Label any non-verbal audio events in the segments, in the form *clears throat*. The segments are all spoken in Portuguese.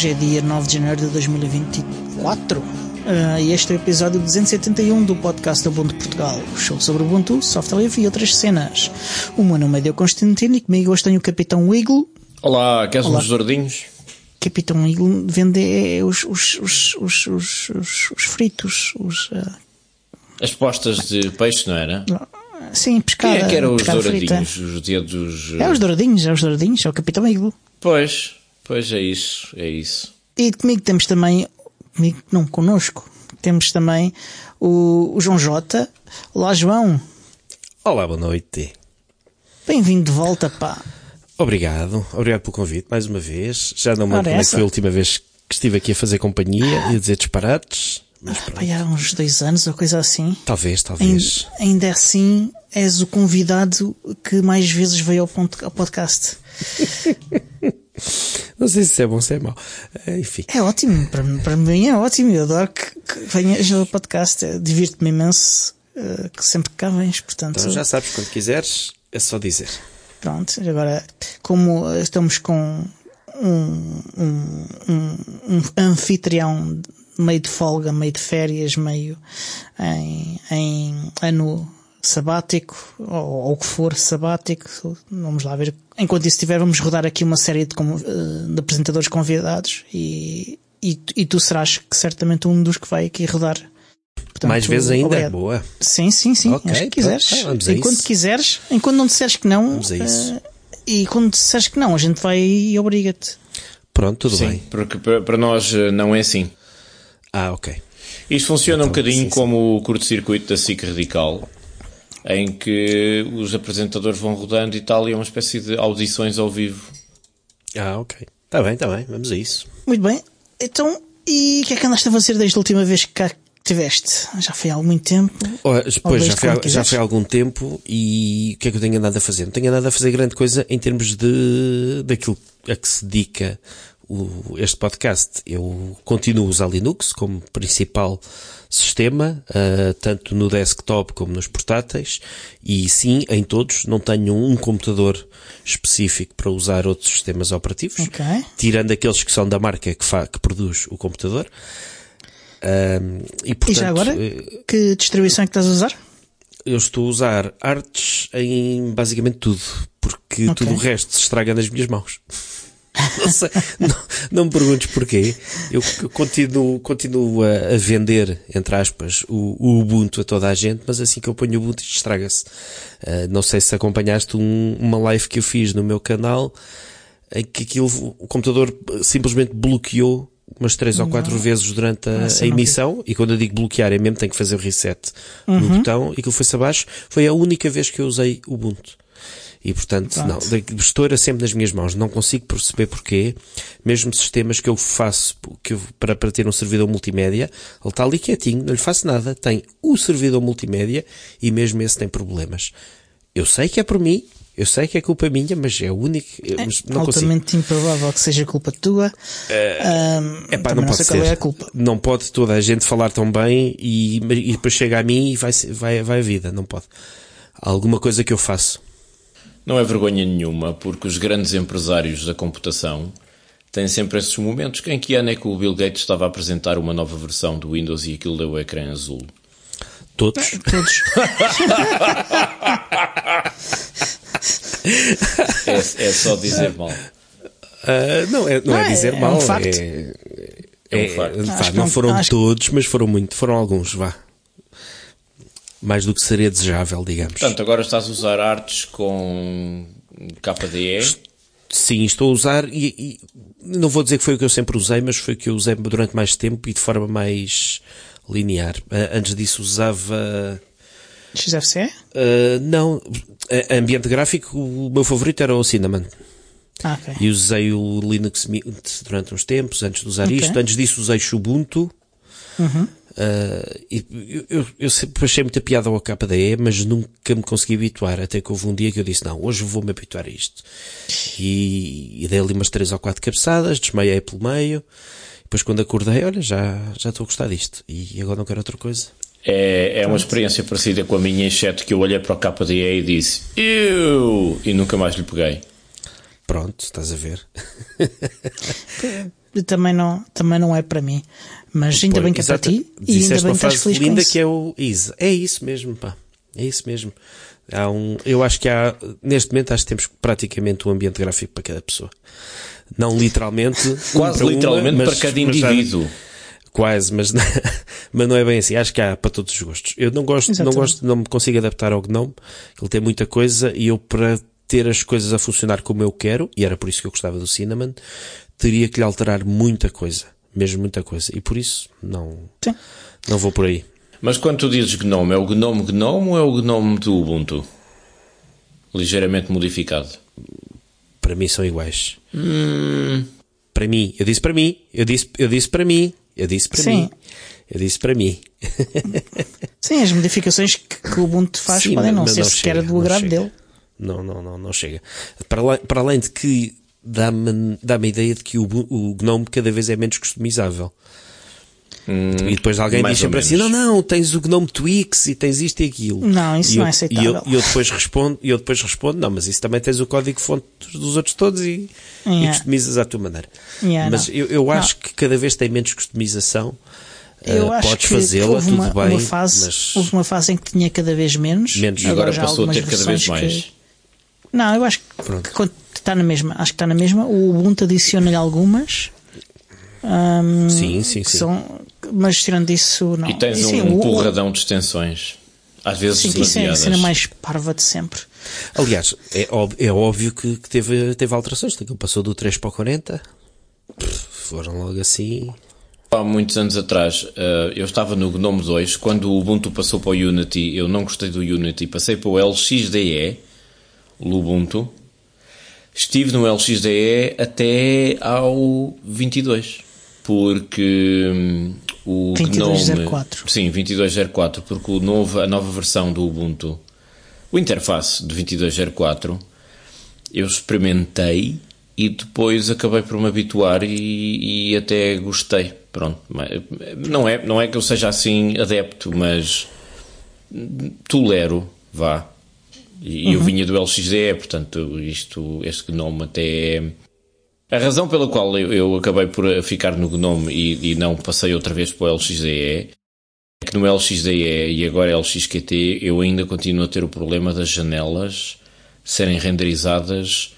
Hoje é dia 9 de janeiro de 2024 uh, e este é o episódio 271 do podcast do Ubuntu Portugal. Show sobre Ubuntu, software livre e outras cenas. O meu nome é Deu Constantino e comigo hoje tenho o Capitão Wiggle. Olá, queres Olá. uns douradinhos? Capitão Wiggle vende é, os, os, os, os, os, os, fritos, os... Uh... As postas de peixe, não era? Sim, pescada. Quem é que eram os douradinhos? Os dedos... É os douradinhos, é os douradinhos, é o Capitão Wiggle. Pois, Pois é isso, é isso. E comigo temos também, comigo, não, connosco, temos também o, o João Jota. Olá, João. Olá, boa noite. Bem-vindo de volta, pá. Obrigado, obrigado pelo convite mais uma vez. Já não me lembro como é que foi a última vez que estive aqui a fazer companhia e a dizer disparates. Mas ah, pá, há uns dois anos ou coisa assim. Talvez, talvez. Ainda, ainda assim, és o convidado que mais vezes veio ao, ao podcast. *laughs* *laughs* Não sei se é bom ou se é mau. Eh, enfim. É ótimo. Para, para mim é ótimo. Eu adoro que, que venhas ao podcast. Divirto-me imenso uh, que sempre que cá vens. Portanto, então já sabes, quando quiseres, é só dizer. Pronto. Agora, como estamos com um, um, um, um anfitrião meio de folga, meio de férias, meio em, em ano sabático, ou o que for sabático, vamos lá ver. Enquanto isso estiver, vamos rodar aqui uma série de, eh, de apresentadores convidados e, e, e, tu serás certamente um dos que vai aqui rodar. Portanto, Mais vezes ainda? Obrigado. Boa. Sim, sim, sim. Okay, acho que quiseres. Então, enquanto quiseres, enquanto não disseres que não. Vamos a isso. Uh, e quando disseres que não, a gente vai e obriga-te. Pronto, tudo sim, bem. Porque para nós eh, não é assim. Ah, ok. Isto funciona então, um bocadinho sim, como o curto-circuito da SIC Radical em que os apresentadores vão rodando e tal, e é uma espécie de audições ao vivo. Ah, ok. Está bem, está bem, vamos a isso. Muito bem. Então, e o que é que andaste a fazer desde a última vez que cá tiveste? Já foi há algum tempo? Oh, pois, já foi, já foi há algum tempo e o que é que eu tenho andado a fazer? Não tenho andado a fazer grande coisa em termos de daquilo a que se dedica o, este podcast. Eu continuo a usar Linux como principal sistema, uh, tanto no desktop como nos portáteis, e sim, em todos, não tenho um computador específico para usar outros sistemas operativos, okay. tirando aqueles que são da marca que, que produz o computador. Uh, e, portanto, e já agora, uh, que distribuição é que estás a usar? Eu estou a usar artes em basicamente tudo, porque okay. tudo o resto se estraga nas minhas mãos. Não, sei, não, não, me perguntes porquê. Eu, continuo, continuo a, a, vender, entre aspas, o, o, Ubuntu a toda a gente, mas assim que eu ponho o Ubuntu estraga-se. Uh, não sei se acompanhaste um, uma live que eu fiz no meu canal em que aquilo, o computador simplesmente bloqueou umas três ou quatro vezes durante a, a emissão, e quando eu digo bloquear é mesmo tem que fazer o reset uhum. no botão, e aquilo foi-se abaixo. Foi a única vez que eu usei o Ubuntu. E portanto, Pronto. não, estoura sempre nas minhas mãos. Não consigo perceber porquê. Mesmo sistemas que eu faço que eu, para, para ter um servidor multimédia, ele está ali quietinho, não lhe faço nada. Tem o servidor multimédia e mesmo esse tem problemas. Eu sei que é por mim, eu sei que é culpa minha, mas é o único. É não altamente consigo. improvável que seja culpa tua. Uh, um, epá, não, não pode ser. É não pode toda a gente falar tão bem e, e depois chega a mim e vai, vai, vai a vida. Não pode. Há alguma coisa que eu faço. Não é vergonha nenhuma, porque os grandes empresários da computação têm sempre esses momentos. Em que ano é que o Bill Gates estava a apresentar uma nova versão do Windows e aquilo deu o ecrã azul? Todos? Todos. *laughs* é, é, só dizer mal. Uh, não, é, não, não é, dizer é, mal. É um facto. É, é, um facto. Vá, não foram todos, mas foram muito, foram alguns, vá mais do que seria desejável, digamos. Portanto, agora estás a usar artes com KDE? Sim, estou a usar e, e, não vou dizer que foi o que eu sempre usei, mas foi o que eu usei durante mais tempo e de forma mais linear. Uh, antes disso usava... XFCE? Uh, não, ambiente gráfico, o meu favorito era o Cinnamon. Ah, okay. E usei o Linux Mint durante uns tempos, antes de usar okay. isto. Antes disso usei Ubuntu. Uhum. Uh, eu, eu, eu, sempre achei muita piada ao KDE, mas nunca me consegui habituar. Até que houve um dia que eu disse: Não, hoje vou-me habituar a isto. E, e dei ali umas três ou quatro cabeçadas, desmaiei pelo meio. Depois, quando acordei, olha, já, já estou a gostar disto. E agora não quero outra coisa. É, é uma experiência parecida com a minha, exceto que eu olhei para o KDE e disse: Eu! E nunca mais lhe peguei. Pronto, estás a ver. *laughs* também não, também não é para mim. Mas ainda bem que é para ti e ainda bem que estás feliz linda com isso. que é o Ease. É isso mesmo, pá. É isso mesmo. Há um, eu acho que há, neste momento, acho que temos praticamente um ambiente gráfico para cada pessoa. Não literalmente. *laughs* Quase um literalmente uma, para cada indivíduo. Quase, mas, *laughs* mas não é bem assim. Acho que há para todos os gostos. Eu não gosto, não gosto, não me consigo adaptar ao Gnome. Ele tem muita coisa e eu para ter as coisas a funcionar como eu quero, e era por isso que eu gostava do Cinnamon, teria que lhe alterar muita coisa. Mesmo muita coisa. E por isso, não, Sim. não vou por aí. Mas quando tu dizes Gnome, é o Gnome Gnome ou é o Gnome do Ubuntu? Ligeiramente modificado. Para mim são iguais. Hum. Para mim, eu disse para mim, eu disse, eu disse para mim, eu disse para Sim. mim, eu disse para mim. *laughs* Sim, as modificações que, que o Ubuntu faz Sim, podem não ser sequer chega, do não agrado dele. Não, não, não, não chega. Para para além de que dá-me dá a ideia de que o, o Gnome cada vez é menos customizável. e depois alguém Hum, diz sempre assim, não, não, tens o Gnome Twix e tens isto e aquilo. Não, isso e não eu, é aceitável. E eu, e eu depois respondo, e eu depois respondo, não, mas isso também tens o código fonte dos outros todos e, e Yeah. customizas à tua maneira. Yeah, mas não. eu, eu acho que cada vez tem menos customização. Eu Ah, acho podes fazê-la, tudo uma, bem, uma fase, mas houve uma fase em que tinha cada vez menos. Menos. E agora já há passou a ter cada vez mais. que- Não, eu acho Pronto. que quando está na mesma. Acho que está na mesma. O Ubuntu adiciona-lhe algumas. ahm, sim, sim, sim. São, mas tirando isso, não. E tens E sim, um o- o- porradão de extensões. Às vezes Sim, isso é a cena mais parva de sempre. Aliás, é, óbvio, é óbvio que, que teve, teve alterações. Passou do 3 para o 40. Pff, Foram logo assim. Há muitos anos atrás, eh, eu estava no GNOME 2, quando o Ubuntu passou para o Unity, eu não gostei do Unity, passei para o LXDE, o Ubuntu. Estive no LXDE até ao 22, porque hum, o 2204. GNOME... Sim, 2204, porque o novo, a nova versão do Ubuntu, o interface de 2204, eu experimentei e depois acabei por me habituar e, e até gostei. Pronto, não é, não é que eu seja assim adepto, mas tolero, vá. E eu vinha do LXDE, portanto, isto, este Gnome até é... A razão pela qual eu, eu acabei por ficar no Gnome e, e não passei outra vez para o LXDE é que no LXDE e agora LXQT eu ainda continuo a ter o problema das janelas serem renderizadas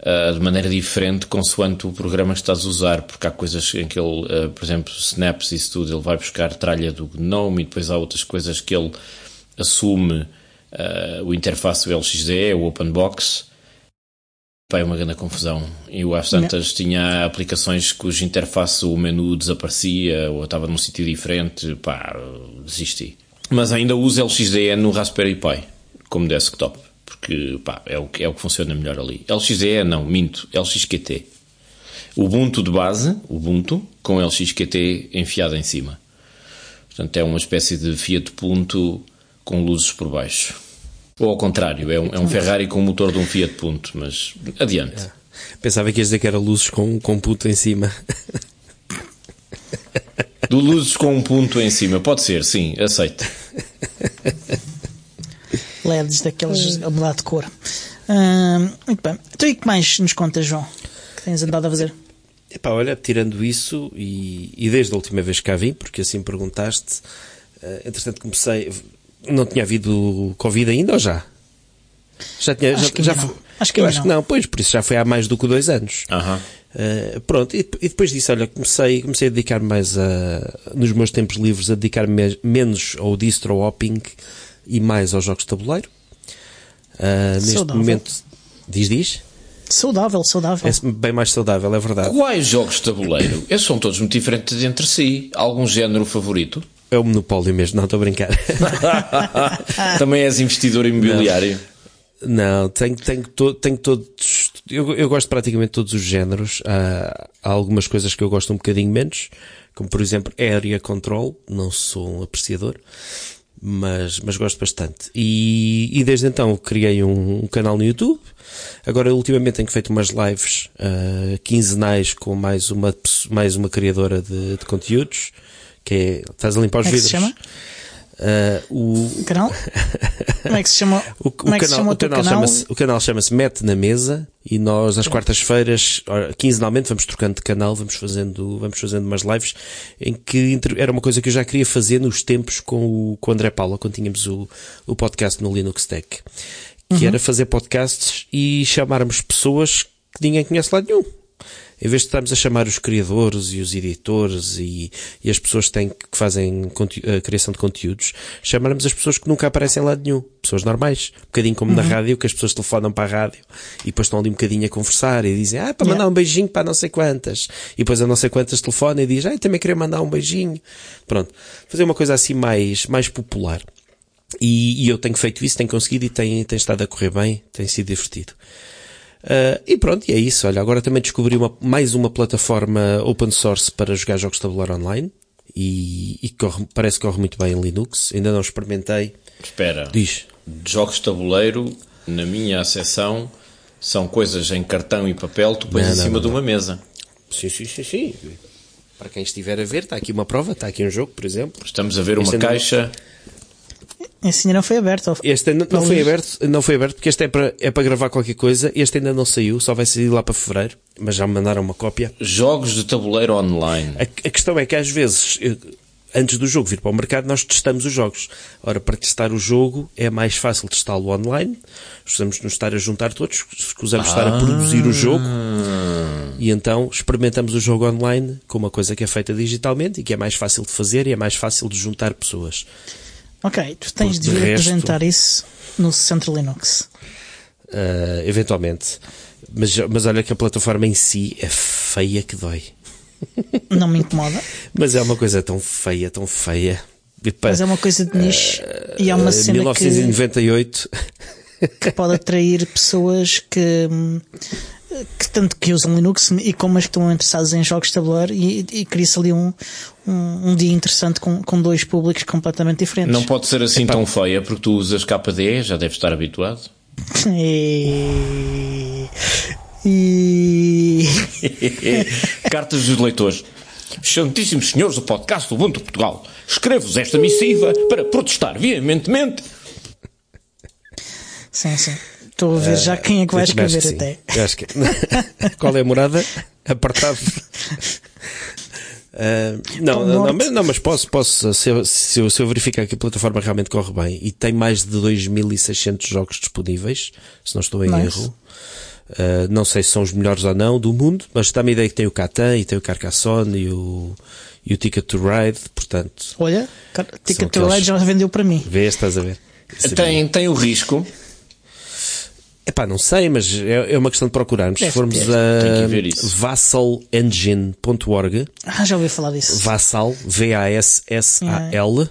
ah, de maneira diferente consoante o programa que estás a usar, porque há coisas em que ele, ah, por exemplo, Snaps e isso tudo, ele vai buscar tralha do GNOME e depois há outras coisas que ele assume ah, o interface do LXDE, o OpenBox. Pá, é uma grande confusão. Eu às tantas tinha aplicações cuja interface o menu desaparecia ou estava num sítio diferente, pá, desisti. Mas ainda uso LXDE no Raspberry Pi como desktop, porque pá, é, o que, é o que funciona melhor ali. LXDE não, minto, LXQT. Ubuntu de base, Ubuntu, com LXQT enfiado em cima. Portanto, é uma espécie de Fiat Punto com luzes por baixo. Ou ao contrário, é um, é um Ferrari com o motor de um Fiat Punto, mas adiante. Pensava que ias dizer que era luzes com, com puto em cima. *laughs* Do luzes com um ponto em cima, pode ser, sim, aceito. LEDs daqueles a mudar de cor. Ahm, muito bem. Então e o que mais nos contas, João? Que tens andado a fazer? Epá, olha, tirando isso, e, e desde a última vez que cá vim, porque assim perguntaste, eh, entretanto comecei. Não tinha havido Covid ainda ou já? Já tinha. Acho já, que já ainda foi- não. Acho que eu acho que não. não, pois, por isso já foi há mais do que dois anos. Uh, pronto, e, e depois disso, olha, comecei, comecei a dedicar mais a, nos meus tempos livres, a dedicar me, menos ao distro hopping e mais aos jogos de tabuleiro. Uh, neste Saudável. momento, diz, diz, Saudável, saudável. é bem mais saudável, é verdade. Quais jogos de tabuleiro? Esses são todos muito diferentes entre si. Algum género favorito? É o monopólio mesmo, não estou a brincar. *laughs* Também és investidor imobiliário. Não, tenho, tenho, to, tenho todos. Eu, eu gosto de praticamente todos os géneros. Há, há algumas coisas que eu gosto um bocadinho menos, como por exemplo Area Control. Não sou um apreciador, mas, mas gosto bastante. E, e desde então criei um, um canal no YouTube. Agora, ultimamente, tenho feito umas lives ah, quinzenais com mais uma, mais uma criadora de, de conteúdos. Que é. Estás a limpar os Como é que se chama? Uh, o canal? Como é que se chama? *laughs* o, o Como canal, chama o, canal, canal? Chama-se, o canal chama-se Mete na Mesa e nós às quartas-feiras, quinzenalmente, vamos trocando de canal, vamos fazendo, vamos fazendo umas lives em que era uma coisa que eu já queria fazer nos tempos com o, com o André Paula, quando tínhamos o, o podcast no Linux Tech. Que era fazer podcasts e chamarmos pessoas que ninguém conhece lá nenhum. Em vez de estarmos a chamar os criadores e os editores e, e as pessoas que, têm, que fazem a criação de conteúdos, chamarmos as pessoas que nunca aparecem em lado nenhum. Pessoas normais. Um bocadinho como na rádio, que as pessoas telefonam para a rádio e depois estão ali um bocadinho a conversar e dizem, ah, para Yeah. mandar um beijinho para não sei quantas. E depois a não sei quantas telefona e diz, ah, eu também queria mandar um beijinho. Pronto. Fazer uma coisa assim mais, mais popular. E, e eu tenho feito isso, tenho conseguido e tem, tem estado a correr bem, tem sido divertido. Uh, e pronto, e é isso. Olha, agora também descobri uma, mais uma plataforma open source para jogar jogos de tabuleiro online e, e corre, parece que corre muito bem em Linux. Ainda não experimentei. Espera. Diz. Jogos de tabuleiro, na minha acessão, são coisas em cartão e papel, tu pões Não, em não, cima não, de uma mesa. Sim, sim, sim, sim. Para quem estiver a ver, está aqui uma prova, está aqui um jogo, por exemplo. Estamos a ver uma Este ainda não- caixa. Esse ainda não foi aberto. Este ainda não Não foi aberto, não foi aberto porque este é para, é para gravar qualquer coisa. Este ainda não saiu, só vai sair lá para fevereiro, mas já me mandaram uma cópia. Jogos de tabuleiro online. A, a questão é que às vezes, antes do jogo vir para o mercado, nós testamos os jogos. Ora, para testar o jogo é mais fácil testá-lo online. Precisamos nos estar a juntar todos, escusamos estar a produzir o jogo. E então experimentamos o jogo online com uma coisa que é feita digitalmente e que é mais fácil de fazer e é mais fácil de juntar pessoas. Ok, tu tens de De resto- apresentar isso no Centro Linux. Uh, eventualmente. Mas, mas olha que a plataforma em si é feia que dói. Não me incomoda, *laughs* Mas é uma coisa tão feia, tão feia. E pá, mas é uma coisa de nicho e é uma eh, cena que, 1998. *laughs* que pode atrair pessoas que, que tanto que usam Linux e como as que estão interessadas em jogos de tabuleiro e, e cria-se ali um, um, um dia interessante com, com dois públicos completamente diferentes. Não pode ser assim tão feia porque tu usas KDE, já deves estar habituado. E... e... *laughs* Cartas dos leitores. Excelentíssimos senhores do podcast do Ubuntu Portugal, escrevo-vos esta missiva para protestar veementemente. Sim, sim. Estou a ver já quem é que vai escrever que até. *laughs* que- Qual é a morada? Apartado. *laughs* Ah, não, não, não, mas, não, mas posso, posso se, eu, se, eu, se eu verificar que a plataforma realmente corre bem e tem mais de 2.600 jogos disponíveis, se não estou em Nice. erro, ah, não sei se são os melhores ou não do mundo, mas dá-me a ideia que tem o Catan e tem o Carcassonne e o, e o Ticket to Ride, portanto, Olha, Ticket to aqueles- Ride já vendeu para mim. vês, estás a ver? Sabia. Tem, tem o risco. Epá, não sei, mas é, é uma questão de procurarmos. Se formos ter. A vassalengine.org, Ah, já ouvi falar disso. Vassal, V-A-S-S-A-L,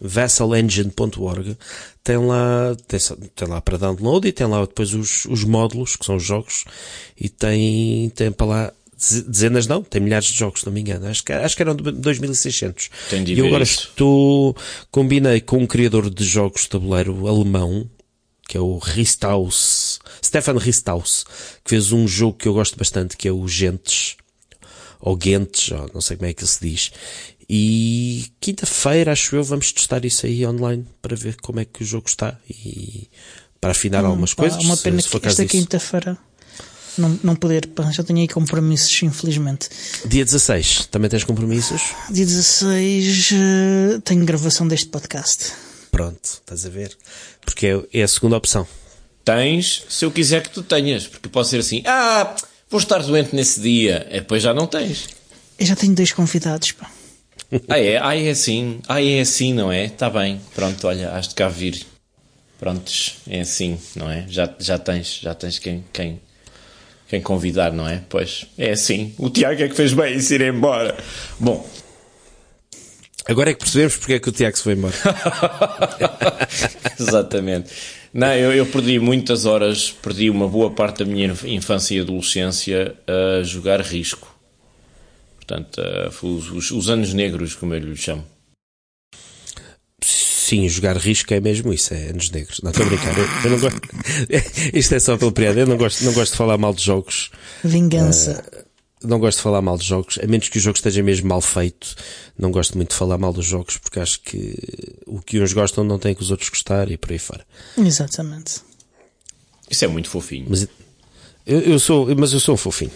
vassalengine.org, tem lá, tem, tem lá para download e tem lá depois os, os módulos, que são os jogos, e tem, tem para lá deze- dezenas não, tem milhares de jogos, não me engano. Acho que, acho que eram de 2600. Tem de e eu agora isso. estou, combinei com um criador de jogos de tabuleiro alemão, que é o Ristaus, Stefan Ristaus, que fez um jogo que eu gosto bastante, que é o Gentes, ou Gentes, ou não sei como é que se diz. E quinta-feira, acho eu, vamos testar isso aí online para ver como é que o jogo está e para afinar algumas Pá, coisas. Uma se- pena se for que esta quinta-feira não, não poder. pá, Já tenho aí compromissos, infelizmente. Dia 16, também tens compromissos? Dia 16 eh, tenho gravação deste podcast. Pronto, estás a ver? Porque é, é a segunda opção. Tens, se eu quiser que tu tenhas. Porque pode ser assim, ah, vou estar doente nesse dia. É, depois já não tens. Eu já tenho dois convidados. Pá. *laughs* Ah, é? Ah, é assim. Ah, é assim, não é? Está bem. Pronto, olha, has de cá vir. Prontos, é assim, não é? Já, já tens, já tens quem, quem, quem convidar, não é? Pois, é assim. O Tiago é que fez bem em se ir embora. Bom, Agora é que percebemos porque é que o Tiago se foi embora. *laughs* Exatamente. Não, eu, eu perdi muitas horas, perdi uma boa parte da minha infância e adolescência a jogar risco. Portanto, foi os, os- os anos negros, como eu lhe chamo. Sim, jogar risco é mesmo isso, é anos negros. Não, estou a brincar. Eu, eu não gosto. *laughs* Isto é só pela piada. Eu não gosto, não gosto de falar mal de jogos. Vingança. Não gosto de falar mal dos jogos, a menos que o jogo esteja mesmo mal feito. Não gosto muito de falar mal dos jogos porque acho que o que uns gostam não tem que os outros gostar e por aí fora. Exatamente. Isso é muito fofinho. Mas eu, eu sou, mas eu sou um fofinho.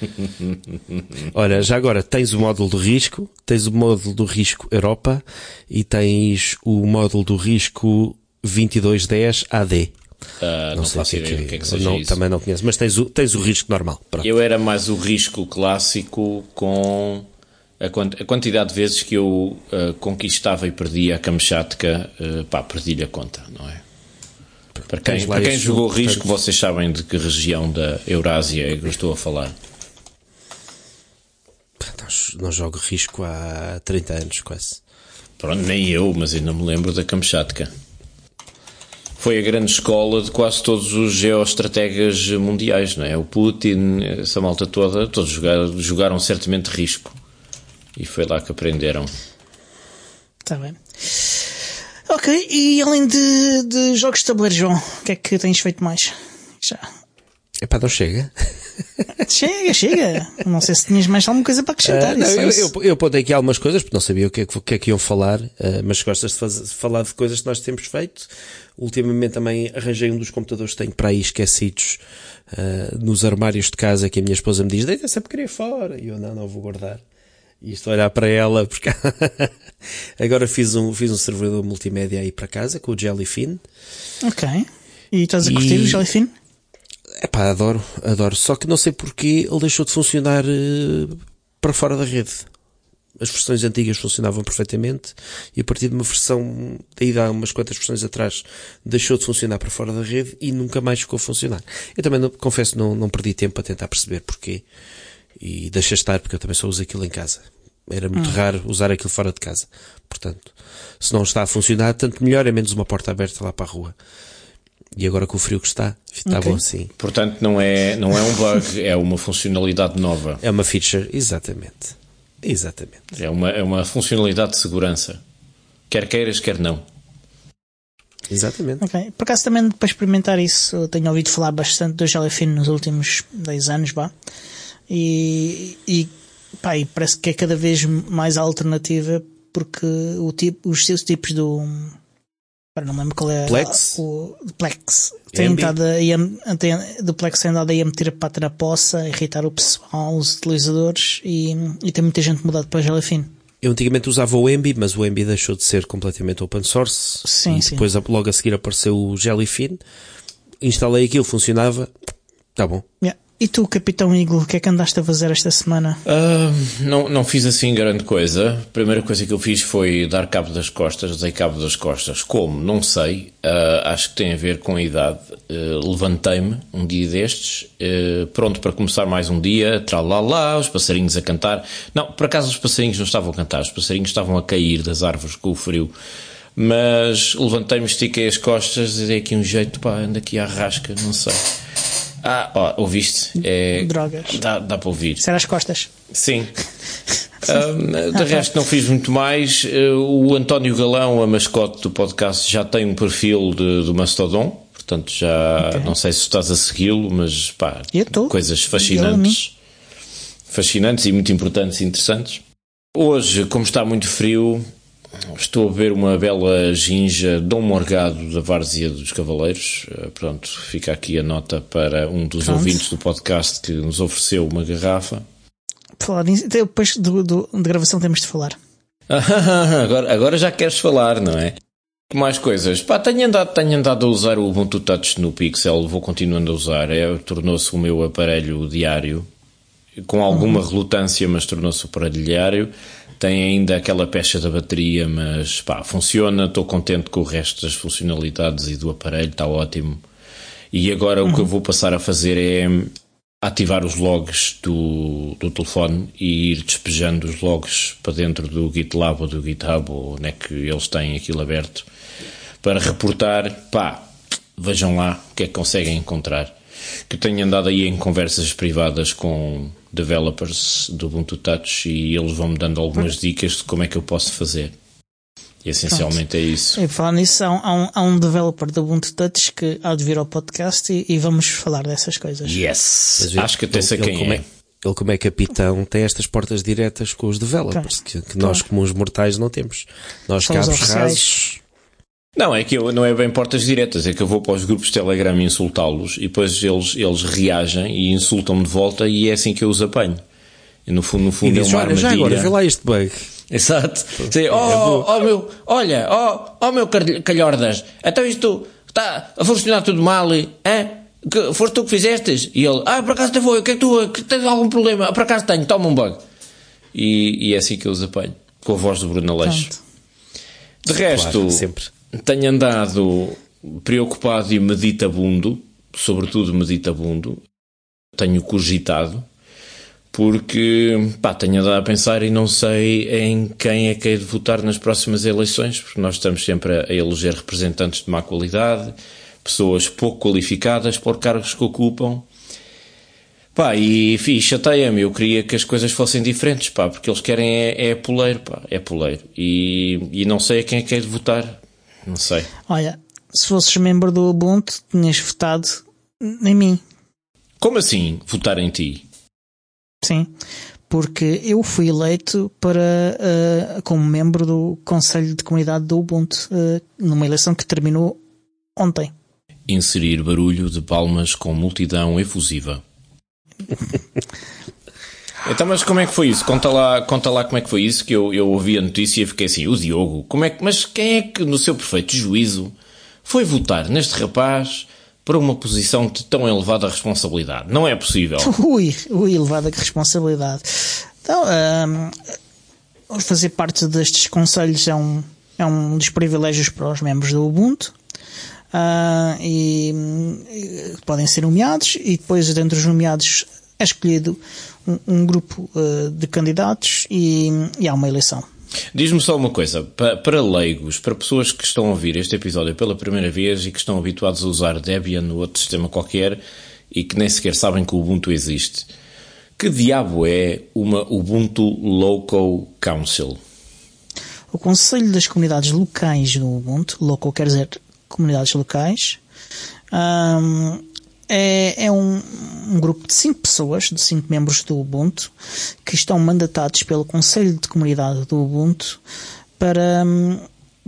*laughs* Olha, já agora tens o módulo do risco, tens o módulo do risco Europa e tens o módulo do risco 2210 AD. Uh, não, não sei faço ideia que, que, é que seja não, isso. Também não conheço, mas tens o, tens o risco normal. Pronto. Eu era mais o risco clássico com a, quant a quantidade de vezes que eu uh, conquistava e perdia a Kamchatka, uh, pá, perdi-lhe a conta, não é? Para quem, para quem jogou risco, vocês sabem de que região da Eurásia é que eu estou a falar. Não, não jogo risco há 30 anos, quase. Pronto, nem eu, mas ainda me lembro da Kamchatka foi a grande escola de quase todos os geoestrategas mundiais, não é? O Putin, essa malta toda, todos jogaram, jogaram certamente risco. E foi lá que aprenderam. Está bem. Ok, e além de, de jogos de tabuleiro, João, o que é que tens feito mais? Já. É para não chega. Chega, chega. Não sei se tinhas mais alguma coisa para acrescentar. Uh, não, eu, eu, eu apontei aqui algumas coisas, porque não sabia o que é que, que, é que iam falar, uh, mas gostas de fazer, falar de coisas que nós temos feito. Ultimamente também arranjei um dos computadores que tenho para aí esquecidos uh, nos armários de casa que a minha esposa me diz, deita essa porcaria fora. E eu, não, não vou guardar. E isto olhar para ela, porque *laughs* agora fiz um, fiz um servidor multimédia aí para casa com o Jellyfin. Ok. E estás a curtir e... o Jellyfin? Epá, adoro, adoro. Só que não sei porque ele deixou de funcionar uh, para fora da rede. As versões antigas funcionavam perfeitamente e a partir de uma versão, daí há umas quantas versões atrás, deixou de funcionar para fora da rede e nunca mais ficou a funcionar. Eu também, não, confesso, não, não perdi tempo a tentar perceber porquê e deixei estar porque eu também só uso aquilo em casa. Era muito hum. raro usar aquilo fora de casa. Portanto, se não está a funcionar, tanto melhor é menos uma porta aberta lá para a rua. E agora com o frio que está, está okay. bom assim. Portanto, não é, não é um bug, *laughs* é uma funcionalidade nova. É uma feature, exatamente. Exatamente. É uma, é uma funcionalidade de segurança. Quer queiras, quer não. Exatamente. Okay. Por acaso também para experimentar isso, tenho ouvido falar bastante do Jellyfin nos últimos 10 anos, vá. E, e, pá, e parece que é cada vez mais alternativa porque o tipo, os seus tipos do Agora não me lembro qual é Plex? o Plex. Tem dado a, tem, do Plex tem dado a meter a pata na poça, a irritar o pessoal, os utilizadores e, e tem muita gente mudado para Jellyfin. Eu antigamente usava o Embi, mas o Embi deixou de ser completamente open source. Sim, e depois sim. logo a seguir apareceu o Jellyfin. Instalei aquilo, funcionava. Tá bom. Yeah. E tu, Capitão Eagle, o que é que andaste a fazer esta semana? Uh, não, não fiz assim grande coisa. A primeira coisa que eu fiz foi dar cabo das costas, dei cabo das costas. Como? Não sei. Uh, acho que tem a ver com a idade. Uh, Levantei-me um dia destes, pronto para começar mais um dia, lá os passarinhos a cantar. Não, por acaso os passarinhos não estavam a cantar, os passarinhos estavam a cair das árvores com o frio. Mas levantei-me, estiquei as costas e dei aqui um jeito, pá, ando aqui à rasca, não sei. Ah, ó, ouviste? É, Drogas. Dá, dá para ouvir. Será as costas? Sim. um, *laughs* de resto, não fiz muito mais. Uh, o António Galão, a mascote do podcast, já tem um perfil de, do Mastodon. Portanto, já okay. não sei se estás a segui-lo, mas pá, coisas fascinantes. Fascinantes e muito importantes e interessantes. Hoje, como está muito frio, Estou a ver uma bela ginja Dom Morgado da Várzea dos Cavaleiros. Eh, pronto, fica aqui a nota para um dos Pronto. ouvintes do podcast que nos ofereceu uma garrafa. Falar nisso, depois do, do, de gravação temos de falar. *laughs* agora, agora já queres falar, não é? Mais coisas. Pá, tenho andado, tenho andado a usar o Ubuntu Touch no Pixel, vou continuando a usar. É, tornou-se o meu aparelho diário. Com alguma uhum. relutância, mas tornou-se o aparelho diário tem ainda aquela pecha da bateria, mas pá, funciona, estou contente com o resto das funcionalidades e do aparelho, está ótimo. E agora uhum. o que eu vou passar a fazer é ativar os logs do, do telefone e ir despejando os logs para dentro do GitLab ou do GitHub, onde é que eles têm aquilo aberto, para reportar, pá, vejam lá o que é que conseguem encontrar. Que eu tenho andado aí em conversas privadas com developers do Ubuntu Touch e eles vão-me dando algumas dicas de como é que eu posso fazer. E essencialmente Pronto. é isso. E falando nisso, há um, há um developer do Ubuntu Touch que há de vir ao podcast e, e vamos falar dessas coisas. Yes! Acho que até sei quem como é. é. ele, como é capitão, tem estas portas diretas com os developers, que, que nós, comuns mortais, não temos. Nós, São os cabos rasos, Não, é que eu, não é bem portas diretas, é que eu vou para os grupos de Telegram e insultá-los e depois eles, eles reagem e insultam-me de volta e é assim que eu os apanho. E no fundo, no e fundo é uma olha, já armadilha. agora, vê lá este bug. Exato. Sim, oh, bom. oh, meu, olha, oh, oh meu calhordas, então isto está a funcionar tudo mal, hein? Que, foste tu que fizestes? E ele, ah, por acaso até foi, o que é que tu, que tens algum problema? Por acaso tenho, toma um bug. E, e é assim que eu os apanho, com a voz do Bruno Aleixo. Pronto. De resto, Claro, sempre. Tenho andado preocupado e meditabundo, sobretudo meditabundo, tenho cogitado, porque pá, tenho andado a pensar e não sei em quem é que hei de votar nas próximas eleições, porque nós estamos sempre a, eleger representantes de má qualidade, pessoas pouco qualificadas por cargos que ocupam. Pá, e, chateia-me, eu queria que as coisas fossem diferentes, pá, porque eles querem é, é poleiro, pá, é poleiro. E, e não sei a quem é que hei de votar. Não sei. Olha, se fosses membro do Ubuntu, tinhas votado em mim. Como assim votar em ti? Sim. Porque eu fui eleito para eh, como membro do Conselho de Comunidade do Ubuntu eh, numa eleição que terminou ontem. Inserir barulho de palmas com multidão efusiva. *laughs* então, mas como é que foi isso? Conta lá, conta lá como é que foi isso, que eu, eu ouvi a notícia e fiquei assim, o Diogo, como é que, mas quem é que, no seu perfeito juízo, foi votar neste rapaz para uma posição de tão elevada responsabilidade? Não é possível. *laughs* Ui, ui, elevada responsabilidade. Então, ahm, fazer parte destes conselhos é um, é um dos privilégios para os membros do Ubuntu. Ah, e, e podem ser nomeados e depois dentro dos nomeados é escolhido um, um grupo ah, de candidatos e, e há uma eleição. Diz-me só uma coisa, pa- para leigos, para pessoas que estão a ouvir este episódio pela primeira vez e que estão habituados a usar Debian ou outro sistema qualquer e que nem sequer sabem que o Ubuntu existe, que diabo é uma Ubuntu Local Council? O Conselho das Comunidades Locais do Ubuntu, local quer dizer comunidades locais, é, é um, um grupo de cinco pessoas, de cinco membros do Ubuntu, que estão mandatados pelo Conselho de Comunidade do Ubuntu para,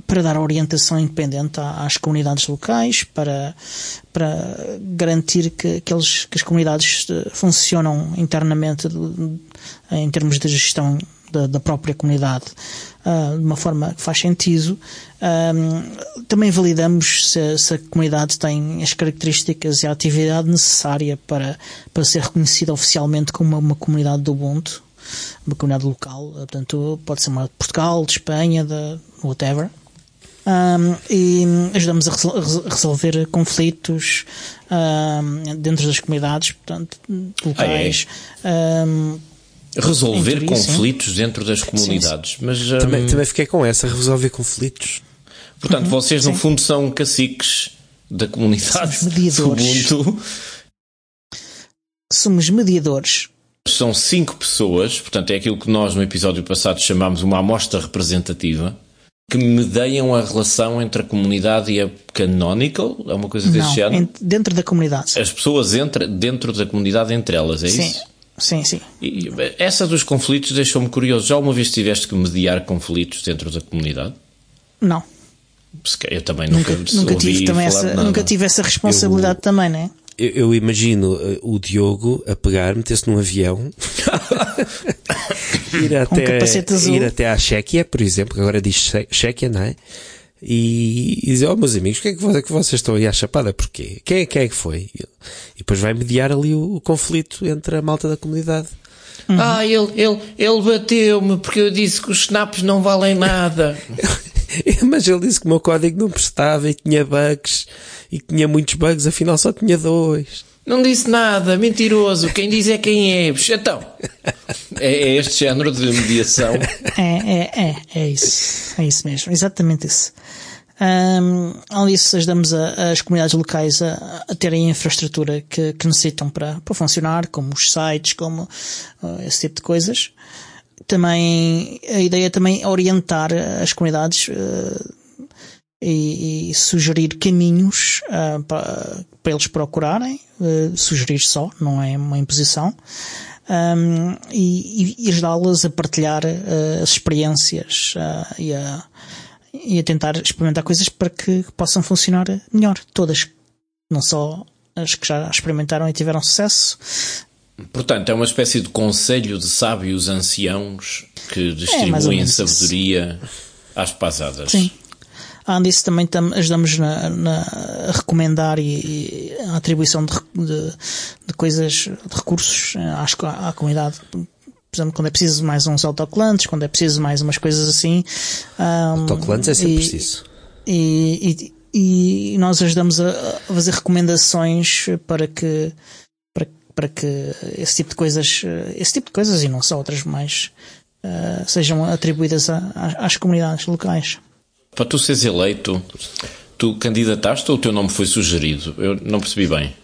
para dar orientação independente às comunidades locais, para, para garantir que, que, eles, que as comunidades eh, funcionam internamente em termos de gestão da, da própria comunidade ah, de uma forma que faz sentido. Ahm, também validamos se, se a comunidade tem as características e a atividade necessária para, para ser reconhecida oficialmente como uma, uma comunidade do Ubuntu, uma comunidade local. Portanto, pode ser uma de Portugal, de Espanha, de whatever. Um, e ajudamos a resol- a resolver conflitos um, dentro das comunidades, portanto, locais. Um, Resolver teoria, sim. conflitos dentro das comunidades. Mas, hum, Também, também fiquei com essa, resolver conflitos. portanto, vocês no sim. fundo são caciques da comunidade Somos mediadores. Ubuntu. somos mediadores. São cinco pessoas, portanto é aquilo que nós no episódio passado chamámos uma amostra representativa, que medeiam a relação entre a comunidade e a canonical, é uma coisa desse Não, género. dentro da comunidade. As pessoas entre, dentro da comunidade entre elas, é sim, isso? Sim, sim. E essa dos conflitos deixou-me curioso. Já uma vez tiveste que mediar conflitos dentro da comunidade? Não. Eu também nunca, Nunca, nunca ouvi tive também essa, nada. nunca tive essa responsabilidade também, né? Eu, eu imagino uh, o Diogo a pegar, meter-se num avião, *laughs* ir, até, capacete azul. ir até à Chequia, por exemplo, que agora diz Che- Chequia, não é? E, e dizer, oh meus amigos, o que é que, que vocês estão aí à chapada? Porquê? Quem é, quem é que foi? E depois vai mediar ali o, o conflito entre a malta da comunidade. Ah, ele, ele, ele bateu-me porque eu disse que os snaps não valem nada. *laughs* Mas ele disse que o meu código não prestava e tinha bugs e que tinha muitos bugs, afinal só tinha dois. Não disse nada, mentiroso. Quem diz é quem é. Então, é, é este género de mediação. É, é, é, é isso. É isso mesmo, exatamente isso. Um, além disso, ajudamos a- as comunidades locais a, a terem a infraestrutura que, que necessitam para, para funcionar, como os sites, como uh, esse tipo de coisas. Também, a ideia é também orientar as comunidades uh, e, e sugerir caminhos uh, para, para eles procurarem, uh, sugerir só, não é uma imposição. um, e, e ajudá-las a partilhar uh, as experiências e, a, e a tentar experimentar coisas para que possam funcionar melhor, todas, não só as que já experimentaram e tiveram sucesso. Portanto, é uma espécie de conselho de sábios anciãos que distribuem é, sabedoria às pasadas. Sim. Além disso, também tam, ajudamos na, na, a recomendar e, e a atribuição de, de, de, coisas, de recursos às, à comunidade. Por exemplo, quando é preciso mais uns autocolantes, quando é preciso mais umas coisas assim. Um, autocolantes é sempre e, preciso. E, e, e, nós ajudamos a, a fazer recomendações para que, para, para que esse tipo de coisas, esse tipo de coisas e não só outras mais, uh, sejam atribuídas a, às comunidades locais. Para tu seres eleito, tu candidataste ou o teu nome foi sugerido? Eu não percebi bem.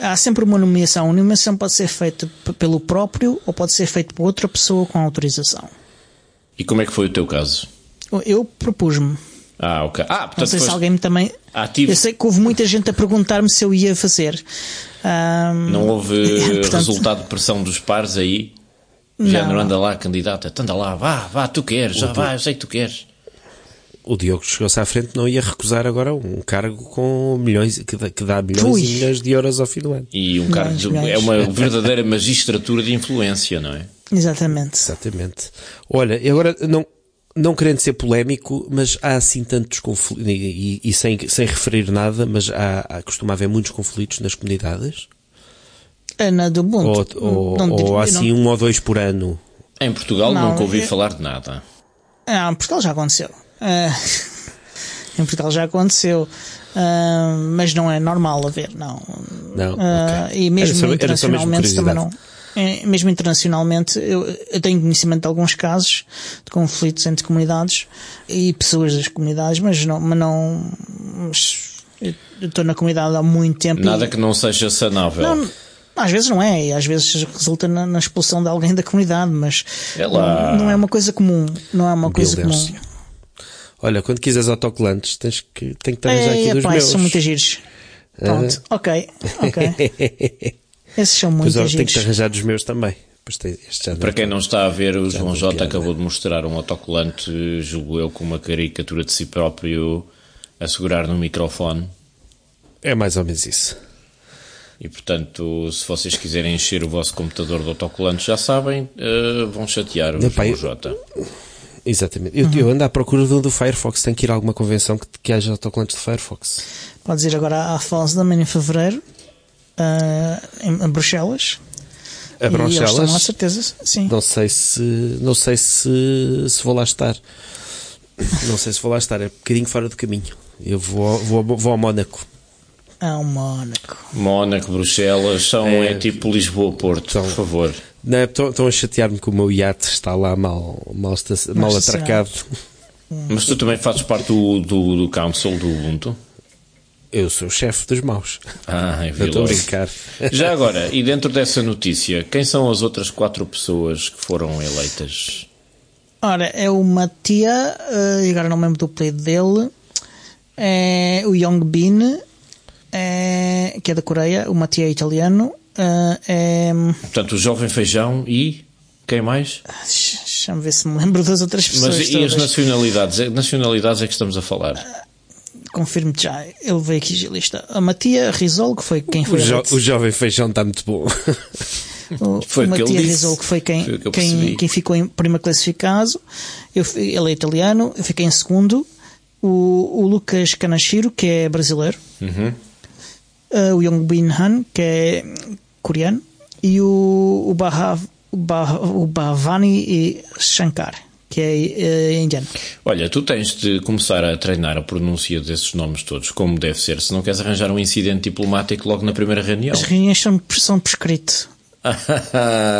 Há sempre uma nomeação. A nomeação pode ser feita pelo próprio ou pode ser feita por outra pessoa com autorização. E como é que foi o teu caso? Eu propus-me. Ah, ok. Ah, portanto, não sei se alguém me também. Ativo. Eu sei que houve muita gente a perguntar-me se eu ia fazer. Um... Não houve *laughs* portanto... resultado de pressão dos pares aí? Já não anda lá, candidata. Anda lá, vá, vá, tu queres, já vai, eu sei que tu queres o Diogo chegou-se à frente não ia recusar agora um cargo com milhões, que dá, que dá milhões Ui. e milhões de euros ao fim do ano. E um cargo de, é uma verdadeira magistratura de influência, não é? Exatamente. Exatamente. Olha, e agora não, não querendo ser polémico, mas há assim tantos conflitos, e, e, sem, sem referir nada, mas há, há, costuma haver muitos conflitos nas comunidades? É na do mundo. Ou, ou, não, ou assim não... um ou dois por ano? Em Portugal não, nunca ouvi falar de nada. Ah, em Portugal já aconteceu. Uh, *laughs* em Portugal já aconteceu. Uh, mas não é normal haver, não. não uh, okay. E mesmo só, internacionalmente também não. É, mesmo internacionalmente, eu, eu, tenho conhecimento de alguns casos de conflitos entre comunidades e pessoas das comunidades, mas não, mas não mas eu estou na comunidade há muito tempo. Nada e, que não seja sanável. Não, às vezes não é, e às vezes resulta na, na expulsão de alguém da comunidade, mas é não, não, é uma coisa comum. Não é uma coisa comum. Olha, quando quiseres autocolantes, tens que, tem que arranjar aqui dos meus. são muitos giros. Pronto, ah. ok, ok. *laughs* Esses são muito giros. Tenho que arranjar dos meus também. Para quem não está a ver, o João J acabou de mostrar um autocolante, julgo eu, com uma caricatura de si próprio a segurar no microfone. É mais ou menos isso. E portanto, se vocês quiserem encher o vosso computador de autocolantes, já sabem, uh, vão chatear o João J. Exatamente. Eu, uhum. eu, ando à procura do, do Firefox. Tem que ir a alguma convenção que, que haja autocolantes de Firefox. Podes ir agora à Fosdam em fevereiro, uh, em, em Bruxelas. A Bruxelas? Estão lá, certeza, sim. Não sei se, não sei se, se vou lá estar. Não sei se vou lá estar. É um bocadinho fora do caminho. Eu vou, vou, vou ao Mónaco. Ao Mónaco. Mónaco, Bruxelas, são, é, é tipo Lisboa-Porto, por favor. Não, estão, estão a chatear-me que o meu iate está lá mal, mal, mal atracado. Mas tu também fazes parte do, do, do Council do Ubuntu? Eu sou o chefe dos maus. Ah, eu estou a brincar. Já agora, e dentro dessa notícia, quem são as outras quatro pessoas que foram eleitas? Ora, é o Matia, uh, agora não me lembro do apelido dele, é o Young Bin, é, que é da Coreia, o Matia é italiano, Uh, é... Portanto, o Jovem Feijão e quem mais? Deixa-me ver se me lembro das outras pessoas. Mas e todas. as nacionalidades? Nacionalidades é que estamos a falar? Uh, Confirmo-te já, ele veio aqui de lista. A Matia *laughs* Rizol, que foi quem foi. O, jo o Jovem Feijão está muito bom. O, foi o Matia Rizol, que foi quem, foi que quem, quem ficou em primeiro classificado. Eu, ele é italiano, eu fiquei em segundo. O, o Lucas Kanashiro, que é brasileiro. Uhum. Uh, o Yong Bin Han, que é coreano, e o, o, Bahav, o, Bhavani Shankar, que é, é indiano. Olha, tu tens de começar a treinar a pronúncia desses nomes todos, como deve ser, se não queres arranjar um incidente diplomático logo na primeira reunião. As reuniões são, são por escrito. *laughs*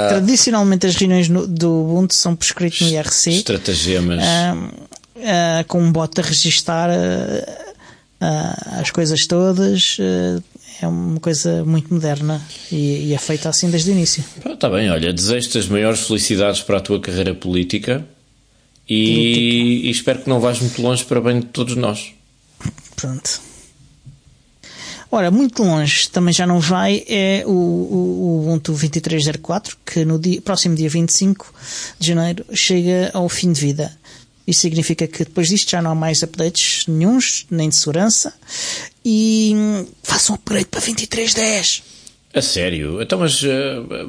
Tradicionalmente as reuniões no, do Ubuntu são por escrito no IRC. Estratagemas. Uh, uh, com um bot a registar uh, as coisas todas é uma coisa muito moderna e, e é feita assim desde o início. Está bem, olha, desejo-te as maiores felicidades para a tua carreira política e, e espero que não vás muito longe para bem de todos nós. Pronto. Ora, muito longe também já não vai é o, o, o Ubuntu 23.04 que no dia, próximo dia 25 de janeiro chega ao fim de vida. Isso significa que depois disto já não há mais updates nenhums, nem de segurança. E hum, façam um upgrade para 23.10. A sério? Então, mas uh,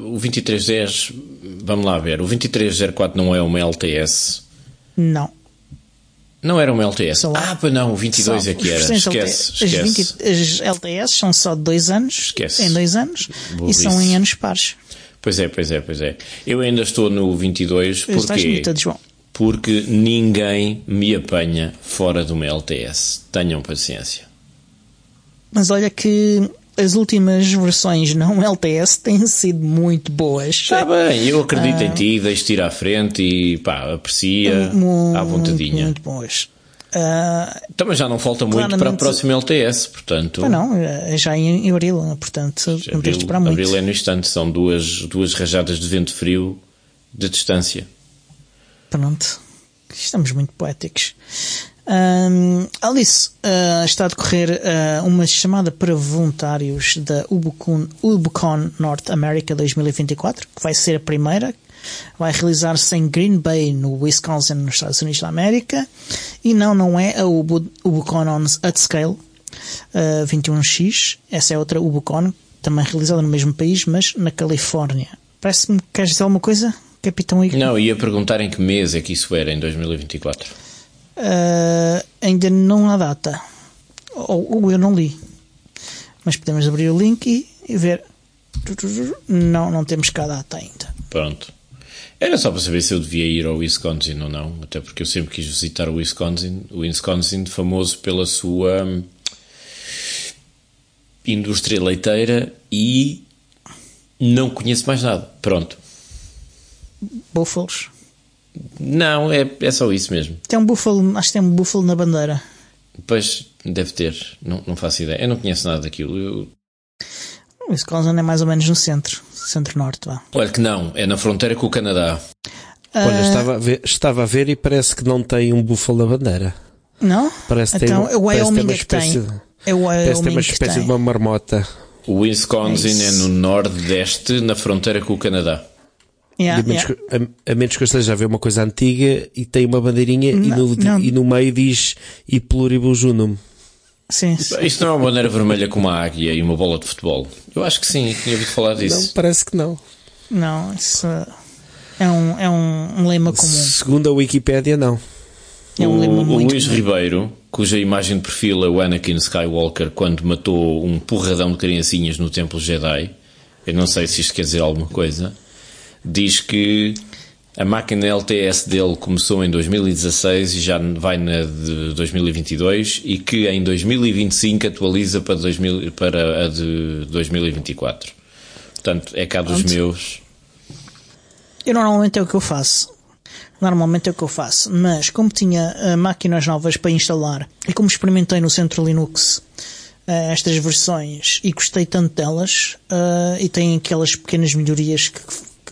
o 2310, vamos lá ver, o 2304 não é uma LTS? Não. Não era uma LTS? Ah, pois não, o 22 só, é que era. Esquece, esquece. As, 20, as, LTS são só de dois anos, esquece. em dois anos, Burrice. e são em anos pares. Pois é, pois é, pois é. Eu ainda estou no 22 porque... Estás muito, João porque ninguém me apanha fora de uma LTS. Tenham paciência. Mas olha que as últimas versões não *laughs* LTS têm sido muito boas. Está bem, eu acredito em ti, deixo-te ir à frente e pá, aprecia muito, à vontadinha. Muito boas. Uh, Também já não falta muito para a próxima LTS, portanto. Ah, não, já em abril, portanto, não tens de esperar muito. Abril é no instante, são duas, duas rajadas de vento frio de distância. Pronto. Estamos muito poéticos. Um, Alice, uh, está a decorrer uh, uma chamada para voluntários da Ubucon, Ubucon North America 2024, que vai ser a primeira. Vai realizar-se em Green Bay, no Wisconsin, nos Estados Unidos da América. E não, não é a Ubu, Ubucon on at Scale uh, 21X. Essa é outra Ubucon, também realizada no mesmo país, mas na Califórnia. Parece-me que queres dizer alguma coisa? Capitão Igor? Não, ia perguntar em que mês é que isso era, em 2024. Uh, ainda não há data. Ou, ou, eu não li. Mas podemos abrir o link e, e ver. Não, não temos cá data ainda. Pronto. Era só para saber se eu devia ir ao Wisconsin ou não, até porque eu sempre quis visitar o Wisconsin. O Wisconsin, famoso pela sua hum, indústria leiteira e não conheço mais nada. Pronto búfalos? Não, é, é só isso mesmo. Tem um búfalo, acho que tem um búfalo na bandeira. Pois, deve ter. Não, não faço ideia. Eu não conheço nada daquilo. Eu... Wisconsin é mais ou menos no centro, centro-norte, vá. Olha que não, é na fronteira com o Canadá. Olha, estava a, ver, estava a ver e parece que não tem um búfalo na bandeira. Não? Parece que então, tem, o Wyoming é que tem. É o Wyoming parece ter uma espécie de uma marmota. O Wisconsin é, é no nordeste, na fronteira com o Canadá. Yeah, a, menos yeah. que, a, a, menos que eu esteja a ver uma coisa antiga e tem uma bandeirinha não, e, no, não. e no meio diz e pluribus unum. Sim, sim. Isto não é uma bandeira vermelha com uma águia e uma bola de futebol? Eu acho que sim, tinha ouvido falar disso. Não, parece que não. Não, isso é um, é um, um lema comum. Segundo a Wikipédia, não. É um lema o, muito o Luís comum. Ribeiro, cuja imagem de perfil é o Anakin Skywalker quando matou um porradão de criancinhas no Templo Jedi. Eu não sei se isto quer dizer alguma coisa diz que a máquina LTS dele começou em 2016 e já vai na de 2022 e que em 2025 atualiza para, 2000, para a de 2024. Portanto, é cá dos meus. Eu normalmente é o que eu faço. Normalmente é o que eu faço. Mas como tinha uh, máquinas novas para instalar e como experimentei no Centro Linux uh, estas versões e gostei tanto delas uh, e tem aquelas pequenas melhorias que